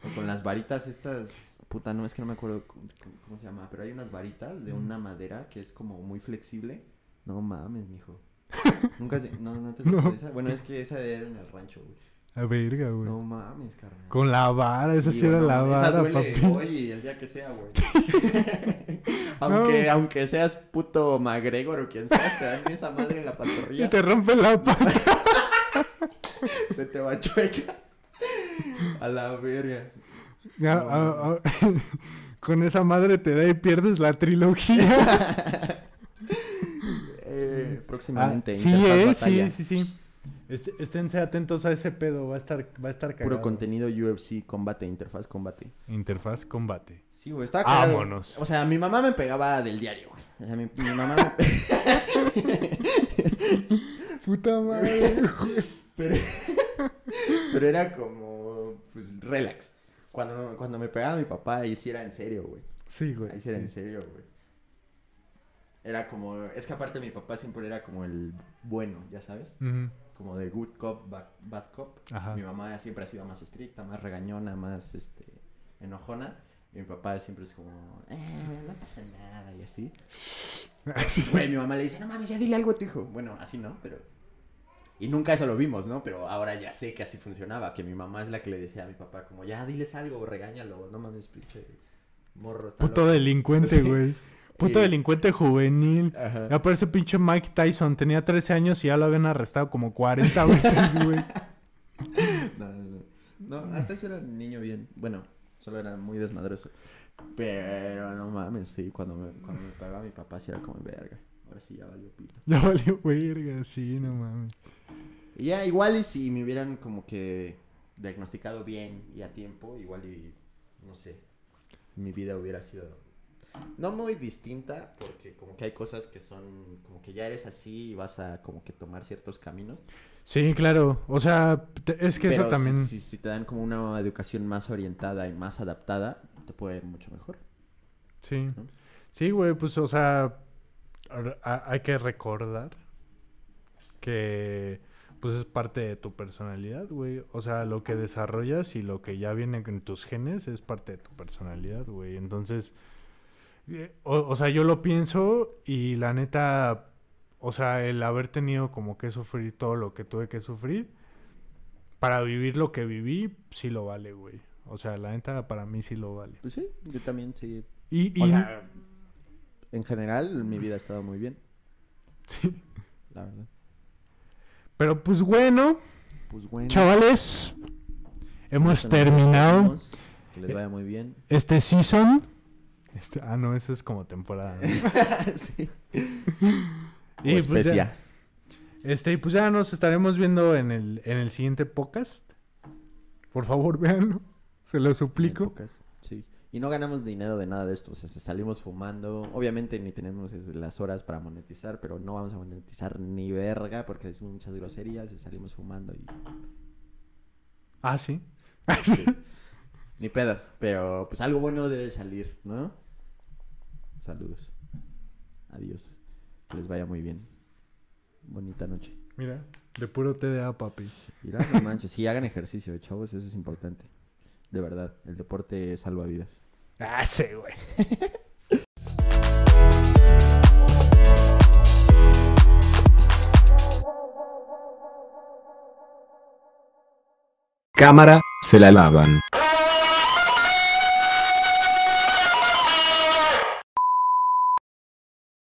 [SPEAKER 3] O con las varitas estas... Puta, no, es que no me acuerdo cómo, se llama. Pero hay unas varitas de una madera que es como muy flexible. No mames, mijo. Nunca te... No, no te
[SPEAKER 2] No.
[SPEAKER 3] esa. Bueno, es que esa era en el rancho, güey.
[SPEAKER 2] A verga, güey.
[SPEAKER 3] No mames, carnal.
[SPEAKER 2] Con la vara, esa sí, era la
[SPEAKER 3] mames, esa
[SPEAKER 2] vara,
[SPEAKER 3] duele
[SPEAKER 2] papi.
[SPEAKER 3] hoy, el día que sea, güey. aunque, aunque seas puto McGregor o quien seas, te dan esa madre en la
[SPEAKER 2] Y
[SPEAKER 3] pantorrilla,
[SPEAKER 2] te rompe la pata.
[SPEAKER 3] se te va chueca. A la verga.
[SPEAKER 2] Ya, a- a- con esa madre te da y pierdes la trilogía.
[SPEAKER 3] Eh,
[SPEAKER 2] Ah,
[SPEAKER 3] próximamente,
[SPEAKER 2] sí,
[SPEAKER 3] Interfaz
[SPEAKER 2] eh,
[SPEAKER 3] Batalla.
[SPEAKER 2] sí, sí, sí. Est- esténse atentos a ese pedo, va a estar, va a estar cagado.
[SPEAKER 3] Puro contenido UFC, combate, interfaz, combate.
[SPEAKER 2] Interfaz, combate.
[SPEAKER 3] Sí, güey, está cagado.
[SPEAKER 2] Vámonos.
[SPEAKER 3] O sea, mi mamá me pegaba del diario, güey. O sea, mi, mi mamá me...
[SPEAKER 2] Puta madre.
[SPEAKER 3] Pero, pero era como, pues, relax. Cuando, cuando me pegaba mi papá, ahí sí era en serio, güey.
[SPEAKER 2] Sí, güey.
[SPEAKER 3] Ahí sí era en serio, güey. Era como, es que aparte mi papá siempre era como el bueno, ya sabes. Como de good cop, bad, bad cop.
[SPEAKER 2] Ajá.
[SPEAKER 3] Mi mamá siempre ha sido más estricta, más regañona, más, este, enojona. Y mi papá siempre es como, eh, no pasa nada y así. Güey, mi mamá le dice, no mames, ya dile algo a tu hijo. Bueno, así no, pero... Y nunca eso lo vimos, ¿no? Pero ahora ya sé que así funcionaba, que mi mamá es la que le decía a mi papá como, ya diles algo, regáñalo, no mames, pinche morro. está
[SPEAKER 2] Puto
[SPEAKER 3] loco".
[SPEAKER 2] delincuente,
[SPEAKER 3] Sí.
[SPEAKER 2] güey. Puto
[SPEAKER 3] Y-
[SPEAKER 2] delincuente juvenil.
[SPEAKER 3] Ajá.
[SPEAKER 2] Ya parece pinche Mike Tyson. Tenía 13 años y ya lo habían arrestado como 40 veces, güey.
[SPEAKER 3] No, no, no. No, hasta eso era un niño bien. Bueno, solo era muy desmadroso. Pero no mames, sí, cuando me, cuando me pagaba mi papá sí era como verga. Ahora sí ya valió pito.
[SPEAKER 2] Ya valió verga, sí, no mames.
[SPEAKER 3] Y ya, igual y si me hubieran como que diagnosticado bien y a tiempo, igual y, no sé, mi vida hubiera sido no muy distinta, porque como que hay cosas que son, como que ya eres así y vas a como que tomar ciertos caminos.
[SPEAKER 2] Sí, claro. O sea, te- es que
[SPEAKER 3] Pero
[SPEAKER 2] eso también.
[SPEAKER 3] Si, si, si te dan como una educación más orientada y más adaptada, te puede ir mucho mejor.
[SPEAKER 2] Sí.
[SPEAKER 3] ¿no?
[SPEAKER 2] Sí, güey, pues, o sea, hay que recordar que, pues, es parte de tu personalidad, güey. O sea, lo que desarrollas y lo que ya viene en tus genes es parte de tu personalidad, güey. Entonces, eh, o, o sea, yo lo pienso y la neta, o sea, el haber tenido como que sufrir todo lo que tuve que sufrir, para vivir lo que viví, sí lo vale, güey. O sea, la neta para mí sí lo vale.
[SPEAKER 3] Pues sí, yo también sí.
[SPEAKER 2] Y,
[SPEAKER 3] O
[SPEAKER 2] y-
[SPEAKER 3] sea, en general mi vida ha estado muy bien,
[SPEAKER 2] sí.
[SPEAKER 3] la verdad.
[SPEAKER 2] Pero pues bueno,
[SPEAKER 3] Pues bueno.
[SPEAKER 2] chavales, hemos
[SPEAKER 3] Nos
[SPEAKER 2] terminado
[SPEAKER 3] Que les vaya muy bien.
[SPEAKER 2] este season. Este- ah, no, eso es como temporada. ¿no?
[SPEAKER 3] sí.
[SPEAKER 2] Y,
[SPEAKER 3] o
[SPEAKER 2] pues,
[SPEAKER 3] especia.
[SPEAKER 2] ya, este, y pues ya nos estaremos viendo en el, en el siguiente podcast. Por favor, véanlo. Se lo suplico.
[SPEAKER 3] Épocas, Sí. Y no ganamos dinero de nada de esto. O sea, salimos fumando. Obviamente ni tenemos las horas para monetizar, pero no vamos a monetizar ni verga porque decimos muchas groserías y salimos fumando y.
[SPEAKER 2] Ah, sí.
[SPEAKER 3] sí. ni pedo. Pero pues algo bueno debe salir, ¿no? Saludos. Adiós. Que les vaya muy bien. Bonita noche.
[SPEAKER 2] Mira, de puro TDA, papi.
[SPEAKER 3] Mira, no manches. Sí, hagan ejercicio, chavos. Eso es importante. De verdad. El deporte salva vidas.
[SPEAKER 2] Ah, sí, güey.
[SPEAKER 1] Cámara, se la lavan.